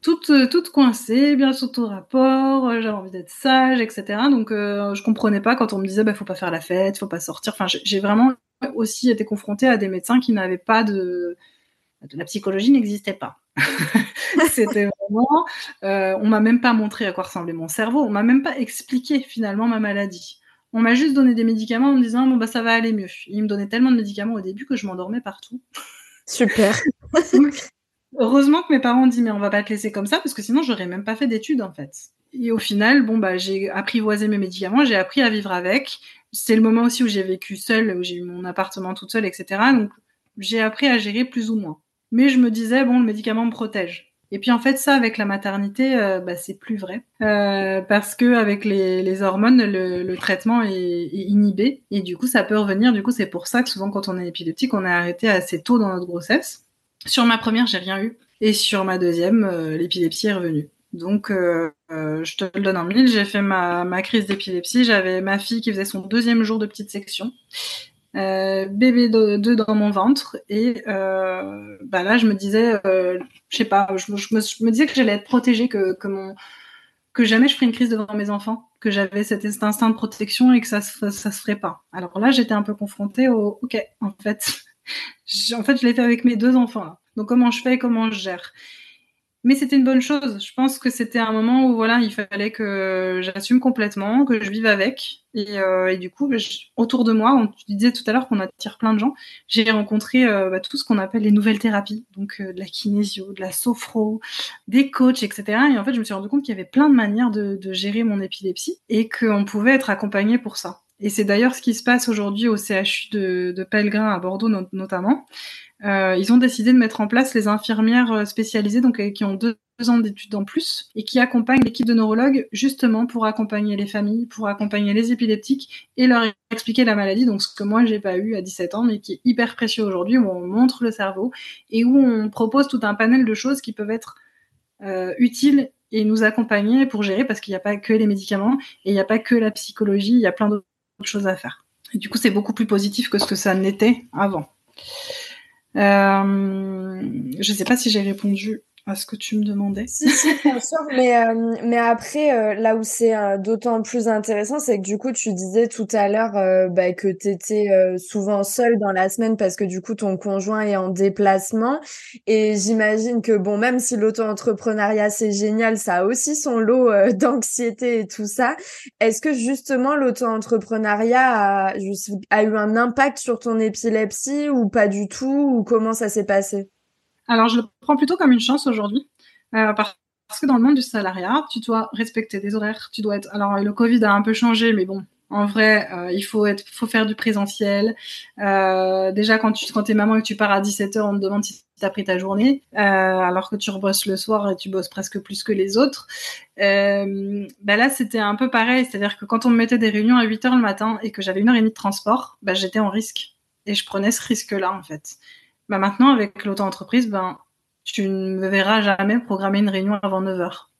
toute, toute coincée, bien sous tout rapport, j'avais envie d'être sage, etc. Donc, je comprenais pas quand on me disait, bah, faut pas faire la fête, faut pas sortir. Enfin, j'ai vraiment aussi été confrontée à des médecins qui n'avaient pas de, la psychologie n'existait pas. (laughs) C'était vraiment, euh, on m'a même pas montré à quoi ressemblait mon cerveau, on m'a même pas expliqué finalement ma maladie. On m'a juste donné des médicaments en me disant bon bah ça va aller mieux. Ils me donnaient tellement de médicaments au début que je m'endormais partout. Super. (laughs) heureusement que mes parents ont dit mais on va pas te laisser comme ça parce que sinon j'aurais même pas fait d'études en fait. Et au final, bon bah j'ai apprivoisé mes médicaments, j'ai appris à vivre avec. C'est le moment aussi où j'ai vécu seule, où j'ai eu mon appartement toute seule, etc. Donc j'ai appris à gérer plus ou moins. Mais je me disais bon le médicament me protège. Et puis en fait ça avec la maternité, euh, bah, c'est plus vrai euh, parce que avec les, hormones, le, traitement est, est, inhibé et du coup ça peut revenir. Du coup c'est pour ça que souvent quand on est épileptique, on est arrêté assez tôt dans notre grossesse. Sur ma première, j'ai rien eu et sur ma deuxième, euh, l'épilepsie est revenue. Donc, euh, euh, je te le donne en mille. J'ai fait ma, crise d'épilepsie. J'avais ma fille qui faisait son deuxième jour de petite section. Euh, bébé 2 dans mon ventre et bah là je me disais je sais pas je, me, disais que j'allais être protégée que, jamais je ferais une crise devant mes enfants que j'avais cet instinct de protection et que ça ça se ferait pas alors là j'étais un peu confrontée au ok en fait (laughs) en fait je l'ai fait avec mes deux enfants donc comment je fais comment je gère? Mais c'était une bonne chose. Je pense que c'était un moment où voilà, il fallait que j'assume complètement, que je vive avec. Et, euh, du coup, autour de moi, on, tu disais tout à l'heure qu'on attire plein de gens. J'ai rencontré euh, bah, tout ce qu'on appelle les nouvelles thérapies, donc euh, de la kinésio, de la sophro, des coachs, etc. Et en fait, je me suis rendu compte qu'il y avait plein de manières de, de gérer mon épilepsie et qu'on pouvait être accompagné pour ça. Et c'est d'ailleurs ce qui se passe aujourd'hui au CHU de, Pellegrin à Bordeaux no notamment. Euh, ils ont décidé de mettre en place les infirmières euh, spécialisées, donc euh, qui ont deux ans d'études en plus et qui accompagnent l'équipe de neurologues justement pour accompagner les familles, pour accompagner les épileptiques et leur expliquer la maladie. Donc ce que moi j'ai pas eu à 17 ans, mais qui est hyper précieux aujourd'hui, où on montre le cerveau et où on propose tout un panel de choses qui peuvent être utiles et nous accompagner pour gérer parce qu'il n'y a pas que les médicaments et il n'y a pas que la psychologie, il y a plein d'autres choses à faire. Et du coup, c'est beaucoup plus positif que ce que ça n'était avant. Euh, je ne sais pas si j'ai répondu à ce que tu me demandais. Euh, mais après, euh, là où c'est euh, d'autant plus intéressant, c'est que du coup, tu disais tout à l'heure bah, que tu étais souvent seule dans la semaine parce que du coup, ton conjoint est en déplacement. Et j'imagine que, bon, même si l'auto-entrepreneuriat, c'est génial, ça a aussi son lot (laughs) d'anxiété et tout ça. Est-ce que justement, l'auto-entrepreneuriat a eu un impact sur ton épilepsie ou pas du tout? Ou comment ça s'est passé? Alors, je le prends plutôt comme une chance aujourd'hui, euh, parce que dans le monde du salariat, tu dois respecter des horaires, tu dois être. Alors, le Covid a un peu changé, mais bon, en vrai, euh, il faut faire du présentiel. Euh, déjà, quand tu es maman et que tu pars à 17h, on te demande si tu as pris ta journée, alors que tu rebosses le soir et tu bosses presque plus que les autres. Bah là, c'était un peu pareil, c'est-à-dire que quand on me mettait des réunions à 8h le matin et que j'avais une heure et demie de transport, bah, j'étais en risque. Et je prenais ce risque-là, en fait. Bah maintenant, avec l'auto-entreprise, ben, tu ne me verras jamais programmer une réunion avant 9 heures.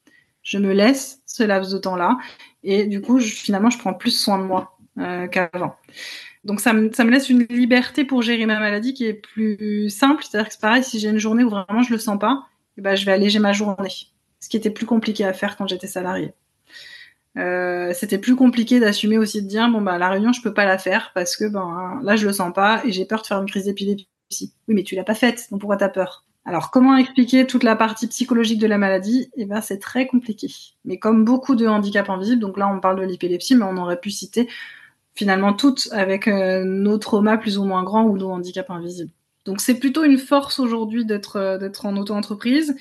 Je me laisse ce laps de temps-là et du coup, finalement, je prends plus soin de moi euh, qu'avant. Donc, ça me, laisse une liberté pour gérer ma maladie qui est plus simple. C'est-à-dire que c'est pareil, si j'ai une journée où vraiment je le sens pas, eh ben, je vais alléger ma journée. Ce qui était plus compliqué à faire quand j'étais salariée. Euh, c'était plus compliqué d'assumer aussi de dire bon bah la réunion je peux pas la faire parce que ben là je le sens pas et j'ai peur de faire une crise d'épilepsie oui, mais tu l'as pas faite, donc pourquoi t'as peur? Alors, comment expliquer toute la partie psychologique de la maladie? Eh ben, c'est très compliqué. Mais comme beaucoup de handicaps invisibles, donc là, on parle de l'épilepsie, mais on aurait pu citer finalement toutes avec euh, nos traumas plus ou moins grands ou nos handicaps invisibles. Donc, c'est plutôt une force aujourd'hui d'être euh, d'être en auto-entreprise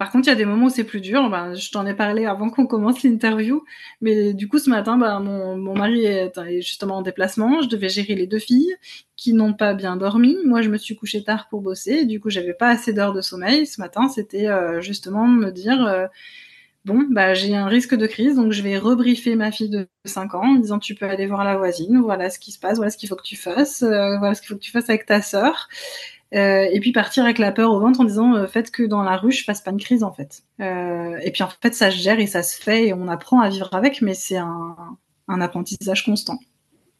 par contre, il y a des moments où c'est plus dur. Ben, je t'en ai parlé avant qu'on commence l'interview. Mais du coup, ce matin, ben, mon, mon, mari est, justement en déplacement. Je devais gérer les deux filles qui n'ont pas bien dormi. Moi, je me suis couchée tard pour bosser. Du coup, j'avais pas assez d'heures de sommeil. Ce matin, c'était euh, justement me dire... Euh, bon, bah, j'ai un risque de crise, donc je vais rebriefer ma fille de 5 ans en disant tu peux aller voir la voisine, voilà ce qui se passe, voilà ce qu'il faut que tu fasses, euh, voilà ce qu'il faut que tu fasses avec ta sœur. Euh, et puis partir avec la peur au ventre en disant euh, faites que dans la rue je fasse pas une crise en fait. Euh, et puis en fait ça se gère et ça se fait et on apprend à vivre avec, mais c'est un, apprentissage constant.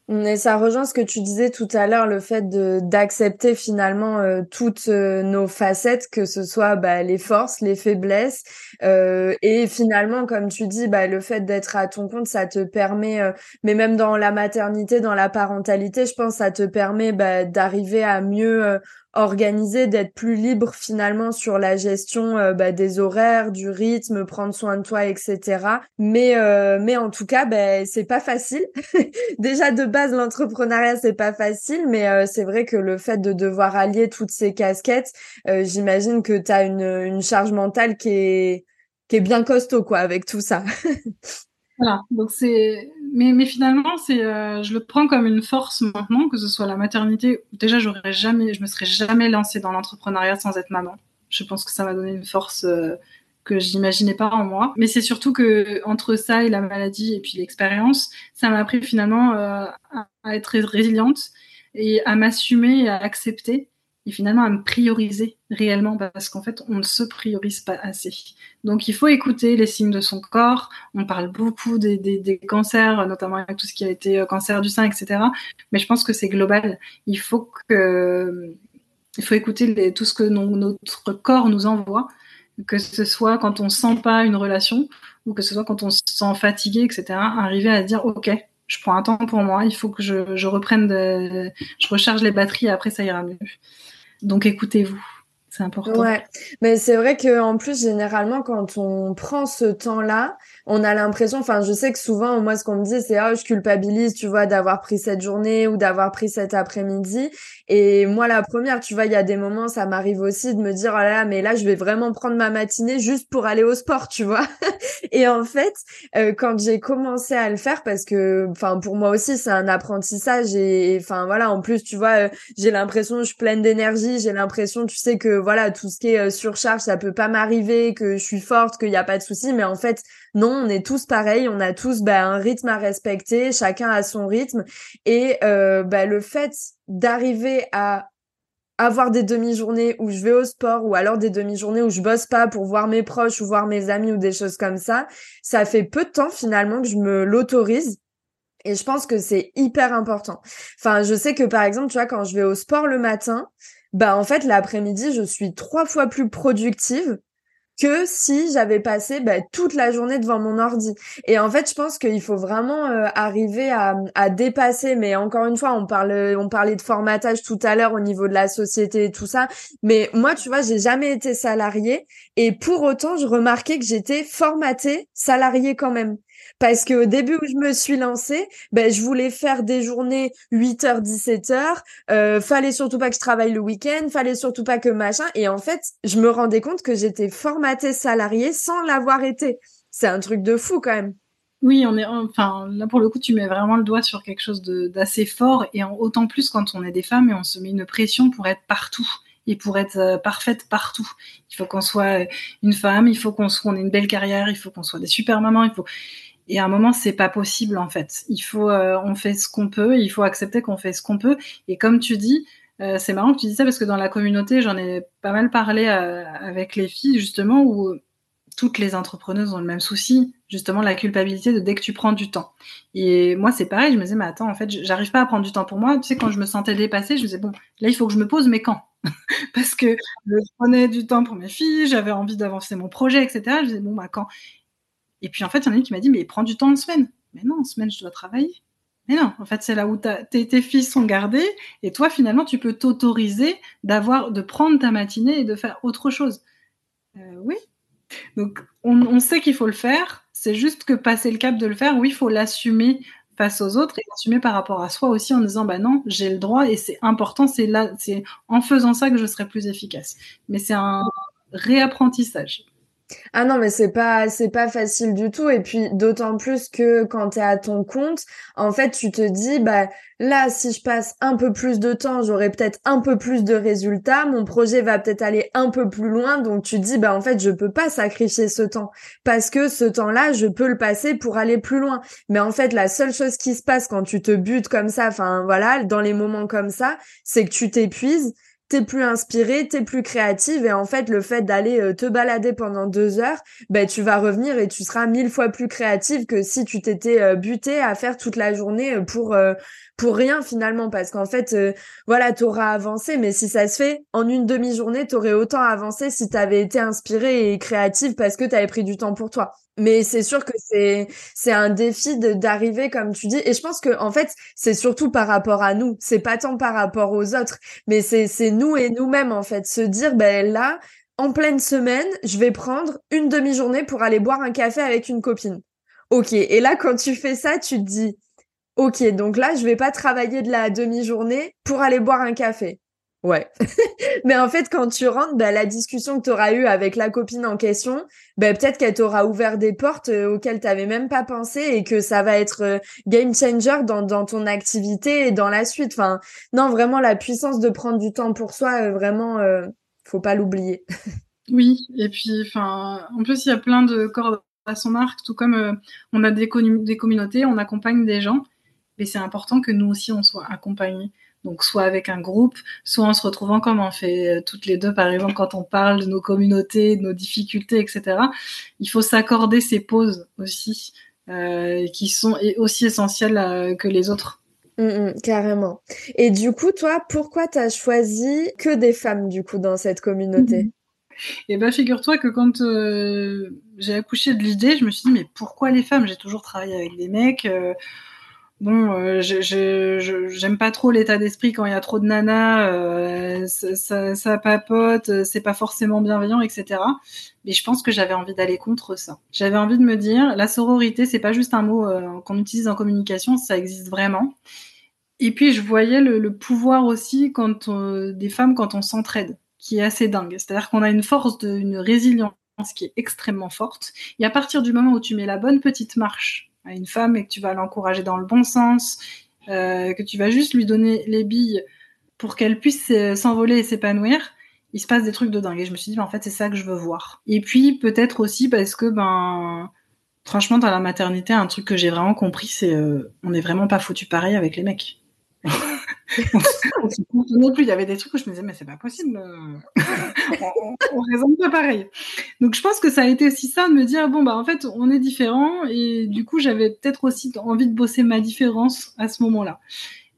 Et ça rejoint ce que tu disais tout à l'heure, le fait d'accepter finalement euh, toutes nos facettes, que ce soit bah, les forces, les faiblesses, et finalement, comme tu dis, bah, le fait d'être à ton compte, ça te permet, mais même dans la maternité, dans la parentalité, je pense, ça te permet bah, d'arriver à mieux organiser, d'être plus libre finalement sur la gestion euh, bah, des horaires, du rythme, prendre soin de toi, etc. Mais euh, mais en tout cas, ben c'est pas facile. (laughs) Déjà de base, l'entrepreneuriat c'est pas facile, mais euh, c'est vrai que le fait de devoir allier toutes ces casquettes, j'imagine que tu as une, une charge mentale qui est qui est bien costaud quoi avec tout ça. (laughs) voilà, donc c'est mais, finalement, c'est, euh, je le prends comme une force maintenant, que ce soit la maternité. Déjà, j'aurais jamais, je me serais jamais lancée dans l'entrepreneuriat sans être maman. Je pense que ça m'a donné une force euh, que j'imaginais pas en moi. Mais c'est surtout que entre ça et la maladie et puis l'expérience, ça m'a appris finalement euh, à être résiliente et à m'assumer et à accepter et finalement à me prioriser réellement parce qu'en fait on ne se priorise pas assez. Donc il faut écouter les signes de son corps. On parle beaucoup des, cancers, notamment avec tout ce qui a été euh, cancer du sein, etc. Mais je pense que c'est global. Il faut que il faut écouter tout ce que notre corps nous envoie, que ce soit quand on sent pas une relation ou que ce soit quand on se sent fatigué, etc. Arriver à dire ok, je prends un temps pour moi, il faut que je, reprenne, je recharge les batteries et après ça ira mieux. Donc écoutez-vous. C'est important. Ouais, mais c'est vrai que en plus généralement quand on prend ce temps-là, on a l'impression, enfin je sais que souvent moi ce qu'on me dit c'est ah je culpabilise, tu vois, d'avoir pris cette journée ou d'avoir pris cet après-midi. Et moi la première, tu vois, il y a des moments ça m'arrive aussi de me dire oh là là mais là je vais vraiment prendre ma matinée juste pour aller au sport, tu vois. (laughs) et en fait euh, quand j'ai commencé à le faire parce que enfin pour moi aussi c'est un apprentissage et enfin voilà en plus tu vois euh, j'ai l'impression je suis pleine d'énergie, j'ai l'impression tu sais que voilà, tout ce qui est euh, surcharge, ça peut pas m'arriver, que je suis forte, qu'il n'y a pas de souci. Mais en fait, non, on est tous pareils, on a tous bah, un rythme à respecter, chacun a son rythme. Et euh, bah, le fait d'arriver à avoir des demi-journées où je vais au sport ou alors des demi-journées où je bosse pas pour voir mes proches ou voir mes amis ou des choses comme ça, ça fait peu de temps finalement que je me l'autorise. Et je pense que c'est hyper important. Enfin, je sais que par exemple, tu vois, quand je vais au sport le matin, bah en fait l'après-midi je suis trois fois plus productive que si j'avais passé bah, toute la journée devant mon ordi. Et en fait, je pense qu'il faut vraiment euh, arriver à, dépasser. Mais encore une fois, on parlait de formatage tout à l'heure au niveau de la société et tout ça. Mais moi, tu vois, j'ai jamais été salariée et pour autant, je remarquais que j'étais formatée salariée quand même. Parce que au début où je me suis lancée, ben, je voulais faire des journées 8h, 17h. Euh, fallait surtout pas que je travaille le week-end. Fallait surtout pas que machin. Et en fait, je me rendais compte que j'étais formatée salariée sans l'avoir été. C'est un truc de fou quand même. Oui, on est, enfin, là pour le coup, tu mets vraiment le doigt sur quelque chose d'assez fort et en, autant plus quand on est des femmes et on se met une pression pour être partout et pour être euh, parfaite partout. Il faut qu'on soit une femme, il faut qu'on soit, ait une belle carrière, il faut qu'on soit des super mamans, il faut, et à un moment, c'est pas possible en fait. Il faut, euh, on fait ce qu'on peut, il faut accepter qu'on fait ce qu'on peut. Et comme tu dis, euh, c'est marrant que tu dis ça parce que dans la communauté, j'en ai pas mal parlé euh, avec les filles justement où toutes les entrepreneuses ont le même souci, justement la culpabilité de dès que tu prends du temps. Et moi, c'est pareil, je me disais, mais attends, en fait, j'arrive pas à prendre du temps pour moi. Tu sais, quand je me sentais dépassée, je me disais, bon, là, il faut que je me pose, mais quand? (laughs) Parce que je prenais du temps pour mes filles, j'avais envie d'avancer mon projet, etc. Je disais, bon, bah quand? Et puis en fait, il y en a une qui m'a dit, mais prends du temps en semaine. Mais non, en semaine, je dois travailler. Mais non, en fait, c'est là où tes, tes fils sont gardés et toi, finalement, tu peux t'autoriser d'avoir, de prendre ta matinée et de faire autre chose. Euh, oui. Donc, on, on sait qu'il faut le faire. C'est juste que passer le cap de le faire, oui, il faut l'assumer face aux autres et l'assumer par rapport à soi aussi en disant, bah non, j'ai le droit et c'est important. C'est là, c'est en faisant ça que je serai plus efficace. Mais c'est un réapprentissage. Ah non, mais c'est pas c'est pas facile du tout. Et puis d'autant plus que quand tu es à ton compte, en fait, tu te dis bah là si je passe un peu plus de temps, j'aurai peut-être un peu plus de résultats, mon projet va peut-être aller un peu plus loin. Donc tu dis bah en fait, je peux pas sacrifier ce temps parce que ce temps-là, je peux le passer pour aller plus loin. Mais en fait, la seule chose qui se passe quand tu te butes comme ça, enfin voilà, dans les moments comme ça, c'est que tu t'épuises t'es plus inspiré, t'es plus créative et en fait le fait d'aller euh, te balader pendant deux heures, ben tu vas revenir et tu seras mille fois plus créative que si tu t'étais euh, buté à faire toute la journée euh, pour pour rien finalement parce qu'en fait voilà t'auras avancé mais si ça se fait en une demi-journée t'aurais autant avancé si t'avais été inspirée et créative parce que t'avais pris du temps pour toi. Mais c'est sûr que c'est c'est un défi d'arriver comme tu dis. Et je pense que en fait c'est surtout par rapport à nous. C'est pas tant par rapport aux autres mais c'est c'est nous et nous-mêmes en fait. Se dire ben là en pleine semaine je vais prendre une demi-journée pour aller boire un café avec une copine. Ok. Et là quand tu fais ça tu te dis ok donc là je vais pas travailler de la demi-journée pour aller boire un café Ouais. (laughs) Mais en fait, quand tu rentres, bah, la discussion que tu auras eue avec la copine en question, bah, peut-être qu'elle t'aura ouvert des portes euh, auxquelles tu n'avais même pas pensé et que ça va être euh, game changer dans, ton activité et dans la suite. Non, vraiment, la puissance de prendre du temps pour soi, euh, vraiment, faut pas l'oublier. (laughs) oui, et puis, enfin, en plus, il y a plein de cordes à son arc, tout comme on a des, des communautés, on accompagne des gens, et c'est important que nous aussi, on soit accompagnés. Donc soit avec un groupe, soit en se retrouvant comme on fait euh, toutes les deux, par exemple, quand on parle de nos communautés, de nos difficultés, etc. Il faut s'accorder ces pauses aussi, euh, qui sont aussi essentielles euh, que les autres. Mmh, mmh, carrément. Et du coup, toi, pourquoi tu as choisi que des femmes, du coup, dans cette communauté? Mmh. Eh ben, figure-toi que quand j'ai accouché de l'idée, je me suis dit, mais pourquoi les femmes? J'ai toujours travaillé avec des mecs bon, euh, j'aime pas trop l'état d'esprit quand il y a trop de nanas, euh, ça, ça, papote, euh, c'est pas forcément bienveillant, etc. Mais je pense que j'avais envie d'aller contre ça. J'avais envie de me dire, la sororité, c'est pas juste un mot qu'on utilise en communication, ça existe vraiment. Et puis je voyais le, pouvoir aussi quand des femmes quand on s'entraide, qui est assez dingue. C'est-à-dire qu'on a une force, de, une résilience qui est extrêmement forte. Et à partir du moment où tu mets la bonne petite marche à une femme et que tu vas l'encourager dans le bon sens, euh, que tu vas juste lui donner les billes pour qu'elle puisse euh, s'envoler et s'épanouir, il se passe des trucs de dingue. Et je me suis dit, ben, en fait, c'est ça que je veux voir. Et puis, peut-être aussi parce que, ben, franchement, dans la maternité, un truc que j'ai vraiment compris, c'est euh, on n'est vraiment pas foutu pareil avec les mecs. On plus. Il y avait des trucs où je me disais, mais c'est pas possible. Euh. (laughs) on, raisonne pas pareil. Donc je pense que ça a été aussi ça de me dire, bon, bah en fait, on est différents. Et du coup, j'avais peut-être aussi envie de bosser ma différence à ce moment-là.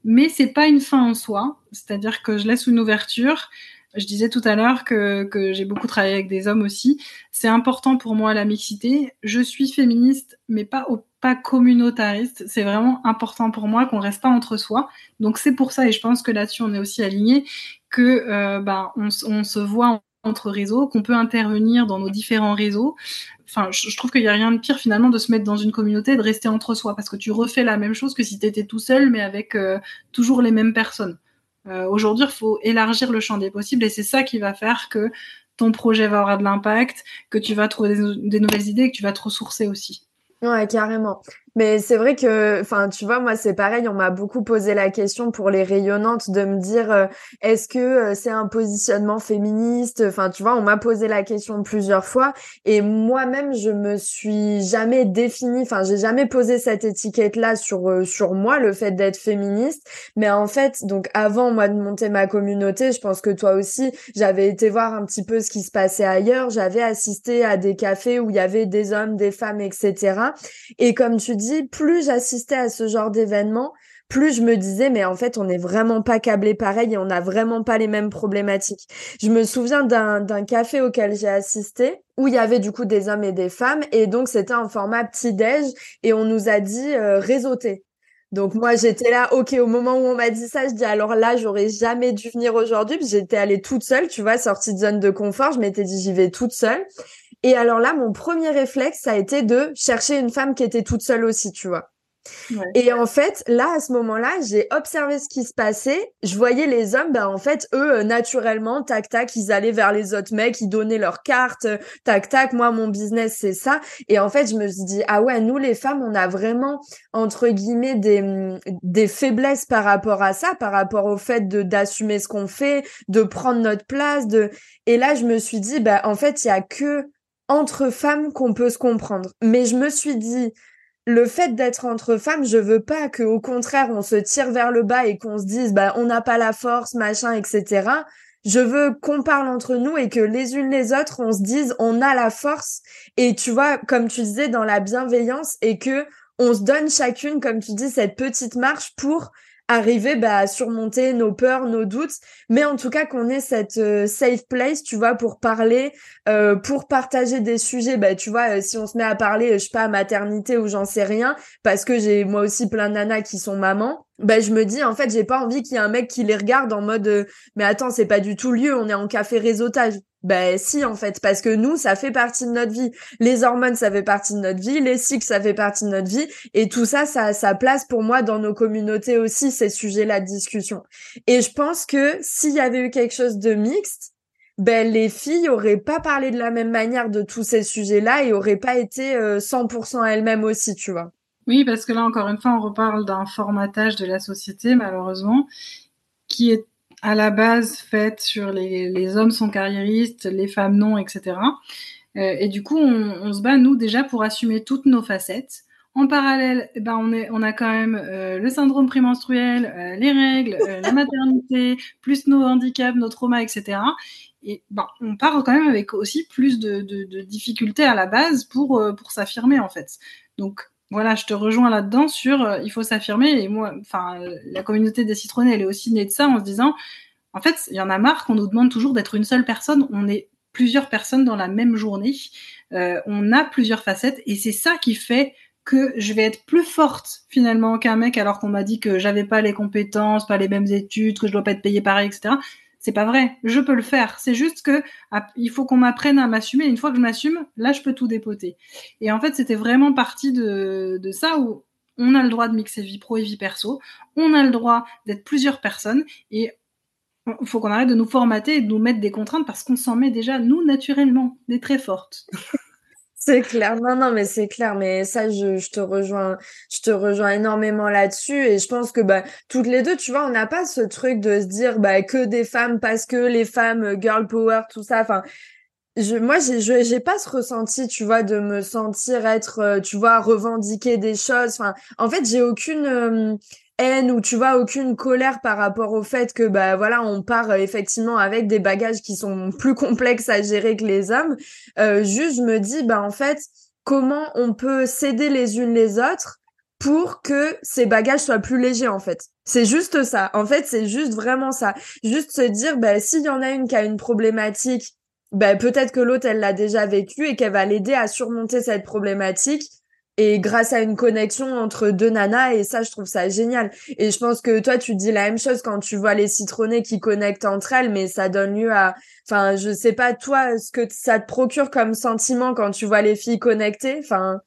Mais c'est pas une fin en soi. C'est-à-dire que je laisse une ouverture. Je disais tout à l'heure que, que j'ai beaucoup travaillé avec des hommes aussi. C'est important pour moi la mixité. Je suis féministe, mais pas au pas communautariste. C'est vraiment important pour moi qu'on reste pas entre soi. Donc c'est pour ça, et je pense que là-dessus on est aussi aligné, que euh, ben, on, se voit entre réseaux, qu'on peut intervenir dans nos différents réseaux. Enfin, je, trouve qu'il n'y a rien de pire finalement de se mettre dans une communauté et de rester entre soi, parce que tu refais la même chose que si tu étais tout seul, mais avec euh, toujours les mêmes personnes. Euh, aujourd'hui, il faut élargir le champ des possibles et c'est ça qui va faire que ton projet va avoir de l'impact, que tu vas trouver des, nouvelles idées que tu vas te ressourcer aussi. Ouais, carrément. Mais c'est vrai que, enfin, tu vois, moi, c'est pareil. On m'a beaucoup posé la question pour les rayonnantes de me dire, euh, est-ce que euh, c'est un positionnement féministe? Enfin, tu vois, on m'a posé la question plusieurs fois, et moi-même, je me suis jamais définie. Enfin, j'ai jamais posé cette étiquette-là sur euh, sur moi, le fait d'être féministe. Mais en fait, donc avant moi de monter ma communauté, je pense que toi aussi, j'avais été voir un petit peu ce qui se passait ailleurs. J'avais assisté à des cafés où il y avait des hommes, des femmes, etc. Et comme tu dis plus j'assistais à ce genre d'événements, plus je me disais, mais en fait, on n'est vraiment pas câblé pareil et on n'a vraiment pas les mêmes problématiques. Je me souviens d'un café auquel j'ai assisté où il y avait du coup des hommes et des femmes et donc c'était un format petit-déj et on nous a dit euh, réseauter. Donc moi j'étais là, ok, au moment où on m'a dit ça, je dis alors là j'aurais jamais dû venir aujourd'hui, j'étais allée toute seule, tu vois, sortie de zone de confort, je m'étais dit j'y vais toute seule. Et alors là, mon premier réflexe, ça a été de chercher une femme qui était toute seule aussi, tu vois. Et en fait, là, à ce moment-là, j'ai observé ce qui se passait. Je voyais les hommes, ben, en fait, eux, euh, naturellement, tac, tac, ils allaient vers les autres mecs, ils donnaient leurs cartes, tac, tac, moi, mon business, c'est ça. Et en fait, je me suis dit, ah ouais, nous, les femmes, on a vraiment, entre guillemets, des, mm, des faiblesses par rapport à ça, par rapport au fait de, d'assumer ce qu'on fait, de prendre notre place, de, et là, je me suis dit, ben, en fait, il y a que entre femmes qu'on peut se comprendre. Mais je me suis dit, le fait d'être entre femmes, je veux pas que au contraire on se tire vers le bas et qu'on se dise bah on n'a pas la force, machin, etc. je veux qu'on parle entre nous et que les unes les autres, on se dise, on a la force. Et tu vois, comme tu disais, dans la bienveillance et que on se donne chacune, comme tu dis, cette petite marche pour arriver bah, à surmonter nos peurs, nos doutes, mais en tout cas qu'on ait cette euh, safe place, tu vois, pour parler, euh, pour partager des sujets. Bah, tu vois, euh, si on se met à parler, je sais pas, maternité ou j'en sais rien, parce que j'ai moi aussi plein de nanas qui sont mamans. Bah, je me dis en fait j'ai pas envie qu'il y ait un mec qui les regarde en mode mais attends c'est pas du tout lieu on est en café réseautage ben si en fait, parce que nous, ça fait partie de notre vie. Les hormones, ça fait partie de notre vie. Les cycles, ça fait partie de notre vie. Et tout ça, ça a sa place pour moi dans nos communautés aussi, ces sujets-là de discussion. Et je pense que s'il y avait eu quelque chose de mixte, ben les filles auraient pas parlé de la même manière de tous ces sujets-là et auraient pas été 100% euh, elles-mêmes aussi, tu vois. Oui, parce que là, encore une fois, on reparle d'un formatage de la société, malheureusement, qui est à la base faite sur les, les, hommes sont carriéristes, les femmes non, etc. Euh, et du coup, on, se bat, nous, déjà, pour assumer toutes nos facettes. En parallèle, eh ben, on, est, on a quand même euh, le syndrome prémenstruel, euh, les règles, la maternité, plus nos handicaps, nos traumas, etc. Et ben, on part quand même avec aussi plus de, de, de difficultés à la base pour, pour s'affirmer, en fait. Donc, voilà, je te rejoins là-dedans sur euh, il faut s'affirmer. Et moi, enfin, la communauté des citronnés, elle est aussi née de ça en se disant, en fait, il y en a marre qu'on nous demande toujours d'être une seule personne. On est plusieurs personnes dans la même journée. Euh, on a plusieurs facettes et c'est ça qui fait que je vais être plus forte finalement qu'un mec alors qu'on m'a dit que j'avais pas les compétences, pas les mêmes études, que je dois pas être payé pareil, etc. C'est pas vrai. Je peux le faire. C'est juste que il faut qu'on m'apprenne à m'assumer. Une fois que je m'assume, là, je peux tout dépoter. Et en fait, c'était vraiment partie de, de ça où on a le droit de mixer vie pro et vie perso. On a le droit d'être plusieurs personnes et il faut qu'on arrête de nous formater et de nous mettre des contraintes parce qu'on s'en met déjà, nous, naturellement, des très fortes. (laughs) C'est clair, non, non, mais c'est clair, mais ça, je, je, te rejoins, je te rejoins énormément là-dessus, et je pense que bah toutes les deux, tu vois, on n'a pas ce truc de se dire bah que des femmes parce que les femmes, euh, girl power, tout ça. Enfin, je, moi, j'ai, j'ai pas ce ressenti, tu vois, de me sentir être, euh, tu vois, revendiquer des choses. Enfin, en fait, j'ai aucune euh, haine ou tu vois aucune colère par rapport au fait que bah voilà on part euh, effectivement avec des bagages qui sont plus complexes à gérer que les hommes. Euh, juste je me dis bah en fait comment on peut s'aider les unes les autres pour que ces bagages soient plus légers en fait? C'est juste ça. En fait c'est juste vraiment ça. Juste se dire bah s'il y en a une qui a une problématique bah peut-être que l'autre elle l'a déjà vécu et qu'elle va l'aider à surmonter cette problématique et grâce à une connexion entre deux nanas et ça je trouve ça génial. Et je pense que toi tu dis la même chose quand tu vois les citronnés qui connectent entre elles mais ça donne lieu à enfin je sais pas toi ce que ça te procure comme sentiment quand tu vois les filles connectées? Enfin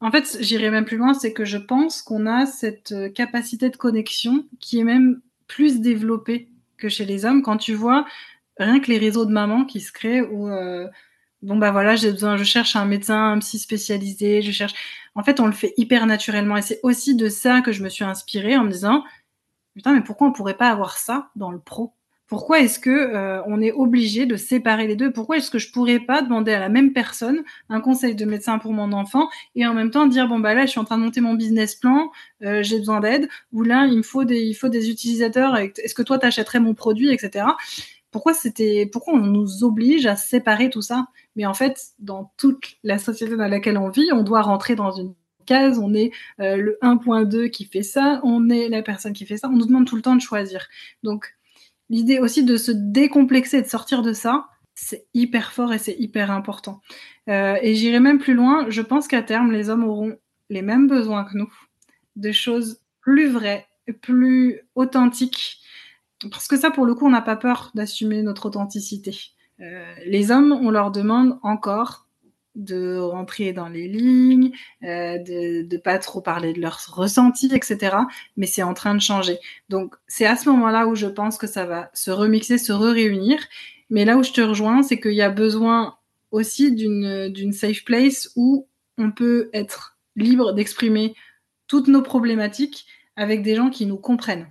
en fait j'irai même plus loin c'est que je pense qu'on a cette euh, capacité de connexion qui est même plus développée que chez les hommes. Quand tu vois rien que les réseaux de mamans qui se créent ou euh, bon bah voilà, j'ai besoin, je cherche un médecin, un psy spécialisé, je cherche. En fait, on le fait hyper naturellement et c'est aussi de ça que je me suis inspirée en me disant putain, mais pourquoi on pourrait pas avoir ça dans le pro? Pourquoi est-ce que euh, on est obligé de séparer les deux? Pourquoi est-ce que je pourrais pas demander à la même personne un conseil de médecin pour mon enfant et en même temps dire bon bah là, je suis en train de monter mon business plan, euh, j'ai besoin d'aide ou là, il me faut des, il faut des utilisateurs. Est-ce que toi, t'achèterais mon produit, etc pourquoi c'était pourquoi on nous oblige à séparer tout ça? Mais en fait dans toute la société dans laquelle on vit on doit rentrer dans une case on est euh, le 1.2 qui fait ça on est la personne qui fait ça on nous demande tout le temps de choisir. Donc l'idée aussi de se décomplexer de sortir de ça c'est hyper fort et c'est hyper important. Euh, et j'irai même plus loin je pense qu'à terme les hommes auront les mêmes besoins que nous de choses plus vraies plus authentiques parce que ça, pour le coup, on n'a pas peur d'assumer notre authenticité. Euh, les hommes, on leur demande encore de rentrer dans les lignes, euh, de ne pas trop parler de leurs ressentis, etc. Mais c'est en train de changer. Donc c'est à ce moment-là où je pense que ça va se remixer, se re-réunir. Mais là où je te rejoins, c'est qu'il y a besoin aussi d'une safe place où on peut être libre d'exprimer toutes nos problématiques avec des gens qui nous comprennent.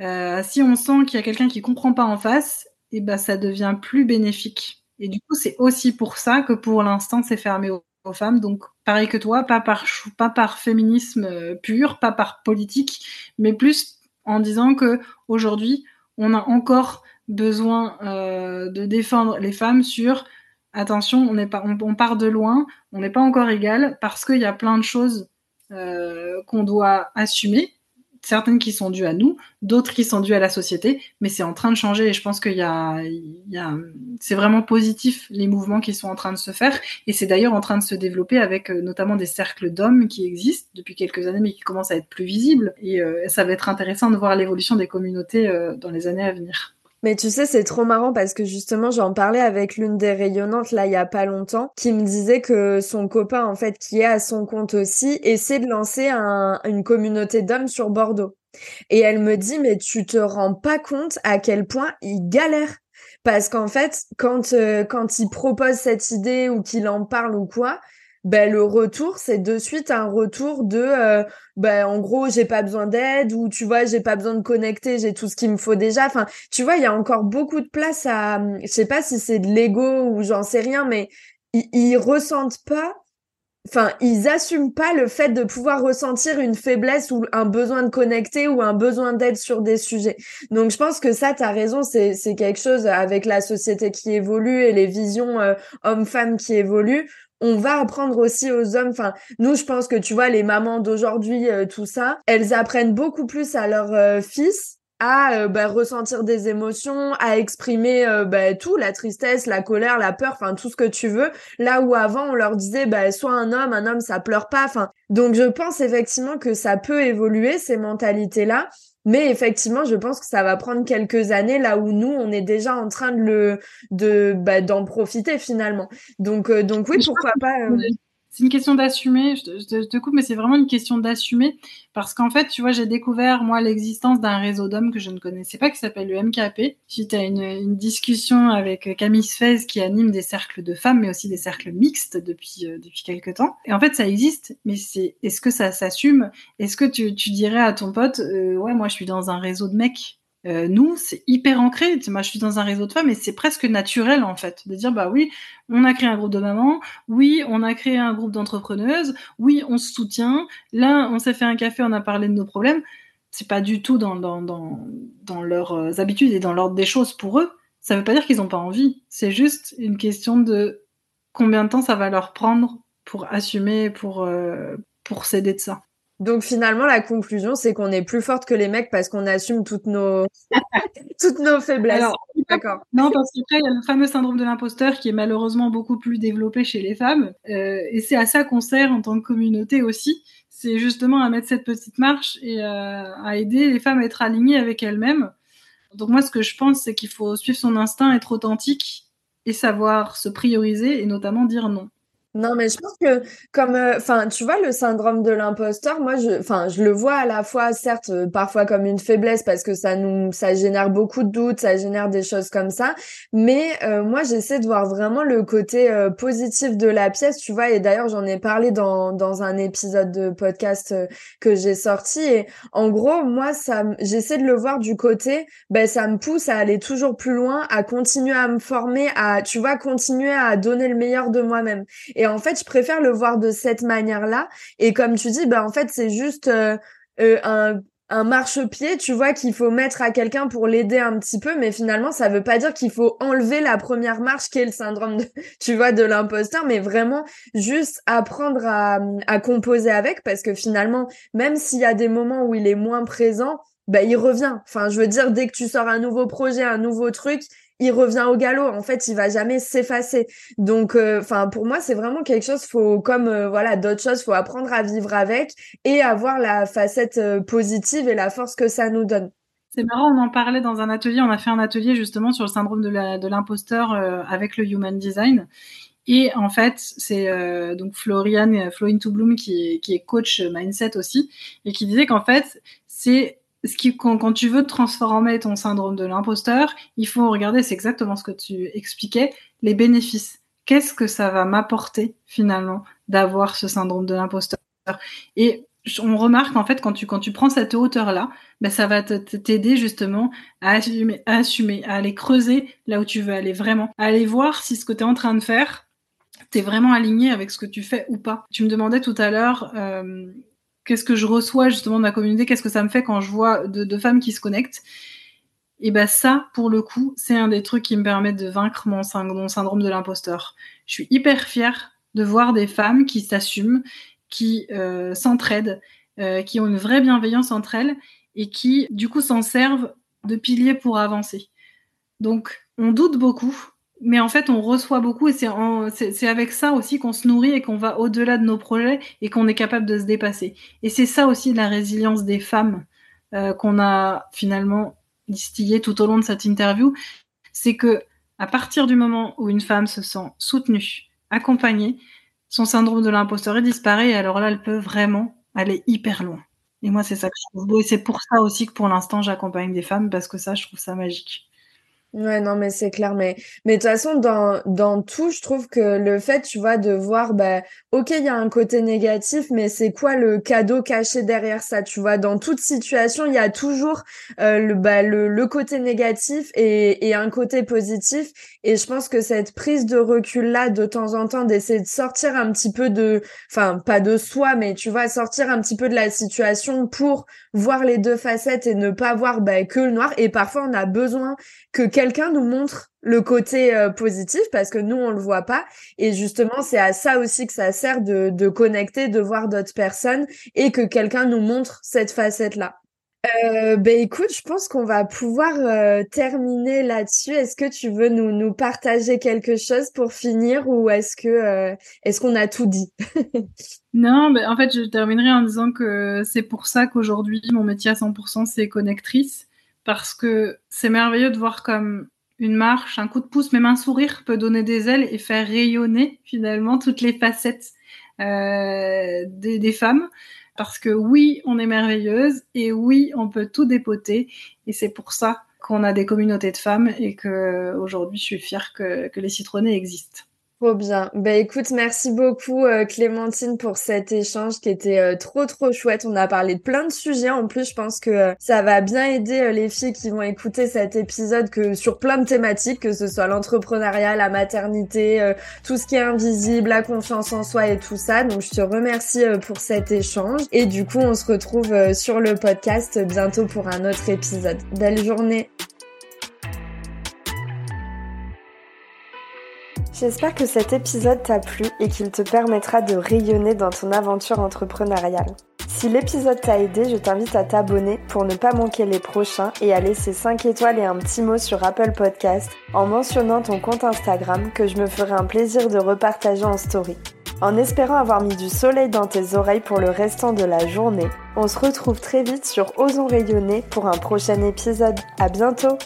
Euh, si on sent qu'il y a quelqu'un qui comprend pas en face, et eh ben ça devient plus bénéfique. Et du coup, c'est aussi pour ça que pour l'instant, c'est fermé aux, femmes. Donc, pareil que toi, pas par, féminisme euh, pur, pas par politique, mais plus en disant que aujourd'hui, on a encore besoin de défendre les femmes sur attention, on, part de loin, on n'est pas encore égal parce qu'il y a plein de choses qu'on doit assumer certaines qui sont dues à nous, d'autres qui sont dues à la société, mais c'est en train de changer et je pense qu'il y a, c'est vraiment positif les mouvements qui sont en train de se faire et c'est d'ailleurs en train de se développer avec euh, notamment des cercles d'hommes qui existent depuis quelques années mais qui commencent à être plus visibles et euh, ça va être intéressant de voir l'évolution des communautés euh, dans les années à venir. Mais tu sais, c'est trop marrant parce que justement, j'en parlais avec l'une des rayonnantes là il y a pas longtemps, qui me disait que son copain en fait, qui est à son compte aussi, essaie de lancer un, une communauté d'hommes sur Bordeaux. Et elle me dit, mais tu te rends pas compte à quel point il galère. Parce qu'en fait, quand, euh, quand il propose cette idée ou qu'il en parle ou quoi, ben le retour c'est de suite un retour de ben en gros j'ai pas besoin d'aide ou tu vois j'ai pas besoin de connecter j'ai tout ce qu'il me faut déjà enfin tu vois il y a encore beaucoup de place à je sais pas si c'est de l'ego ou j'en sais rien mais ils, ils ressentent pas enfin, ils assument pas le fait de pouvoir ressentir une faiblesse ou un besoin de connecter ou un besoin d'aide sur des sujets. Donc, je pense que ça, tu as raison, c'est, c'est quelque chose avec la société qui évolue et les visions euh, hommes-femmes qui évoluent on va apprendre aussi aux hommes. Enfin, nous, je pense que tu vois, les mamans d'aujourd'hui, euh, tout ça, elles apprennent beaucoup plus à leurs euh, fils à euh, bah, ressentir des émotions, à exprimer bah, tout, la tristesse, la colère, la peur, enfin tout ce que tu veux. Là où avant on leur disait bah, soit un homme, un homme ça pleure pas. Enfin, donc je pense effectivement que ça peut évoluer ces mentalités là. Mais effectivement, je pense que ça va prendre quelques années là où nous, on est déjà en train de le, de, bah, d'en profiter finalement. Donc, euh, donc oui, pourquoi pas. Euh, c'est une question d'assumer. Je, te coupe, mais c'est vraiment une question d'assumer parce qu'en fait, tu vois, j'ai découvert moi l'existence d'un réseau d'hommes que je ne connaissais pas qui s'appelle le MKP suite à une, une discussion avec Camille Sfez qui anime des cercles de femmes, mais aussi des cercles mixtes depuis euh, depuis quelques temps. Et en fait, ça existe, mais c'est est-ce que ça s'assume? Est-ce que tu, tu dirais à ton pote, euh, ouais, moi, je suis dans un réseau de mecs euh, nous, c'est hyper ancré. Moi, je suis dans un réseau de femmes et c'est presque naturel, en fait, de dire, bah oui, on a créé un groupe de mamans, oui, on a créé un groupe d'entrepreneuses, oui, on se soutient. Là, on s'est fait un café, on a parlé de nos problèmes. C'est pas du tout dans, dans, dans, dans leurs euh, habitudes et dans l'ordre des choses pour eux. Ça veut pas dire qu'ils n'ont pas envie. C'est juste une question de combien de temps ça va leur prendre pour assumer, pour, euh, pour céder de ça. Donc finalement, la conclusion, c'est qu'on est plus forte que les mecs parce qu'on assume toutes nos (laughs) toutes nos faiblesses. D'accord. Non, parce qu'après, il y a le fameux syndrome de l'imposteur qui est malheureusement beaucoup plus développé chez les femmes. Euh, et c'est à ça qu'on sert en tant que communauté aussi. C'est justement à mettre cette petite marche et euh, à aider les femmes à être alignées avec elles-mêmes. Donc moi, ce que je pense, c'est qu'il faut suivre son instinct, être authentique et savoir se prioriser et notamment dire non. Non, mais je pense que comme, euh, enfin, tu vois, le syndrome de l'imposteur, moi, je, enfin, je le vois à la fois, certes, euh, parfois comme une faiblesse parce que ça nous, ça génère beaucoup de doutes, ça génère des choses comme ça. Mais euh, moi, j'essaie de voir vraiment le côté positif de la pièce, tu vois. Et d'ailleurs, j'en ai parlé dans dans un épisode de podcast que j'ai sorti. Et en gros, moi, ça, j'essaie de le voir du côté, ben, ça me pousse à aller toujours plus loin, à continuer à me former, à, tu vois, continuer à donner le meilleur de moi-même. En fait, je préfère le voir de cette manière-là. Et comme tu dis, bah en fait, c'est juste euh, euh, un, un marchepied, tu vois, qu'il faut mettre à quelqu'un pour l'aider un petit peu, mais finalement, ça veut pas dire qu'il faut enlever la première marche qui est le syndrome, de, (laughs) tu vois, de l'imposteur, mais vraiment juste apprendre à, à composer avec, parce que finalement, même s'il y a des moments où il est moins présent, bah, il revient. Enfin, je veux dire, dès que tu sors un nouveau projet, un nouveau truc, il revient au galop. En fait, il va jamais s'effacer. Donc, euh, enfin, pour moi, c'est vraiment quelque chose. Faut, comme euh, voilà, d'autres choses, faut apprendre à vivre avec et avoir la facette euh, positive et la force que ça nous donne. C'est marrant, on en parlait dans un atelier. On a fait un atelier justement sur le syndrome de l'imposteur avec le Human Design. Et en fait, c'est donc Florian Flow into Bloom qui qui est coach mindset aussi et qui disait qu'en fait, c'est ce qui, quand, tu veux transformer ton syndrome de l'imposteur, il faut regarder, c'est exactement ce que tu expliquais, les bénéfices. Qu'est-ce que ça va m'apporter finalement d'avoir ce syndrome de l'imposteur? Et on remarque en fait quand tu, quand tu prends cette hauteur-là, ben, ça va t'aider justement à assumer, à aller creuser là où tu veux aller vraiment, à aller voir si ce que tu es en train de faire, tu es vraiment aligné avec ce que tu fais ou pas. Tu me demandais tout à l'heure euh, qu'est-ce que je reçois justement de ma communauté, qu'est-ce que ça me fait quand je vois de, femmes qui se connectent. Et ben ça, pour le coup, c'est un des trucs qui me permettent de vaincre mon, mon syndrome de l'imposteur. Je suis hyper fière de voir des femmes qui s'assument, qui euh, s'entraident, euh, qui ont une vraie bienveillance entre elles et qui, du coup, s'en servent de pilier pour avancer. Donc, on doute beaucoup, mais en fait, on reçoit beaucoup et c'est avec ça aussi qu'on se nourrit et qu'on va au-delà de nos projets et qu'on est capable de se dépasser. Et c'est ça aussi la résilience des femmes euh, qu'on a finalement distillé tout au long de cette interview, c'est que à partir du moment où une femme se sent soutenue, accompagnée, son syndrome de l'imposteur disparaît et alors là, elle peut vraiment aller hyper loin. Et moi, c'est ça que je trouve beau et c'est pour ça aussi que pour l'instant, j'accompagne des femmes parce que ça, je trouve ça magique. Ouais, non, mais c'est clair. Mais, mais de toute façon, dans, dans tout, je trouve que le fait, tu vois, de voir, bah, ok, il y a un côté négatif, mais c'est quoi le cadeau caché derrière ça, tu vois? Dans toute situation, il y a toujours euh, le, bah, le, le côté négatif et, et un côté positif. Et je pense que cette prise de recul-là, de temps en temps, d'essayer de sortir un petit peu de, enfin, pas de soi, mais tu vois, sortir un petit peu de la situation pour voir les deux facettes et ne pas voir bah, que le noir. Et parfois, on a besoin que quelqu'un nous montre le côté euh, positif parce que nous on le voit pas. Et justement c'est à ça aussi que ça sert de, connecter de voir d'autres personnes et que quelqu'un nous montre cette facette là euh, ben écoute, je pense qu'on va pouvoir euh, terminer là-dessus. Est-ce que tu veux nous, partager quelque chose pour finir ou est-ce que est-ce qu'on a tout dit? (laughs) Non, ben en fait, je terminerai en disant que c'est pour ça qu'aujourd'hui mon métier à 100% c'est connectrice parce que c'est merveilleux de voir comme une marche, un coup de pouce, même un sourire peut donner des ailes et faire rayonner finalement toutes les facettes euh, des, femmes. Parce que oui, on est merveilleuse et oui, on peut tout dépoter. Et c'est pour ça qu'on a des communautés de femmes et que aujourd'hui, je suis fière que, que les citronnés existent. Trop bien. Ben écoute, merci beaucoup euh, Clémentine pour cet échange qui était euh, trop trop chouette. On a parlé de plein de sujets. En plus, je pense que euh, ça va bien aider les filles qui vont écouter cet épisode que sur plein de thématiques, que ce soit l'entrepreneuriat, la maternité, tout ce qui est invisible, la confiance en soi et tout ça. Donc je te remercie pour cet échange. Et du coup, on se retrouve sur le podcast bientôt pour un autre épisode. Belle journée. J'espère que cet épisode t'a plu et qu'il te permettra de rayonner dans ton aventure entrepreneuriale. Si l'épisode t'a aidé, je t'invite à t'abonner pour ne pas manquer les prochains et à laisser 5 étoiles et un petit mot sur Apple Podcast en mentionnant ton compte Instagram que je me ferai un plaisir de repartager en story. En espérant avoir mis du soleil dans tes oreilles pour le restant de la journée, on se retrouve très vite sur Osons rayonner pour un prochain épisode. À bientôt!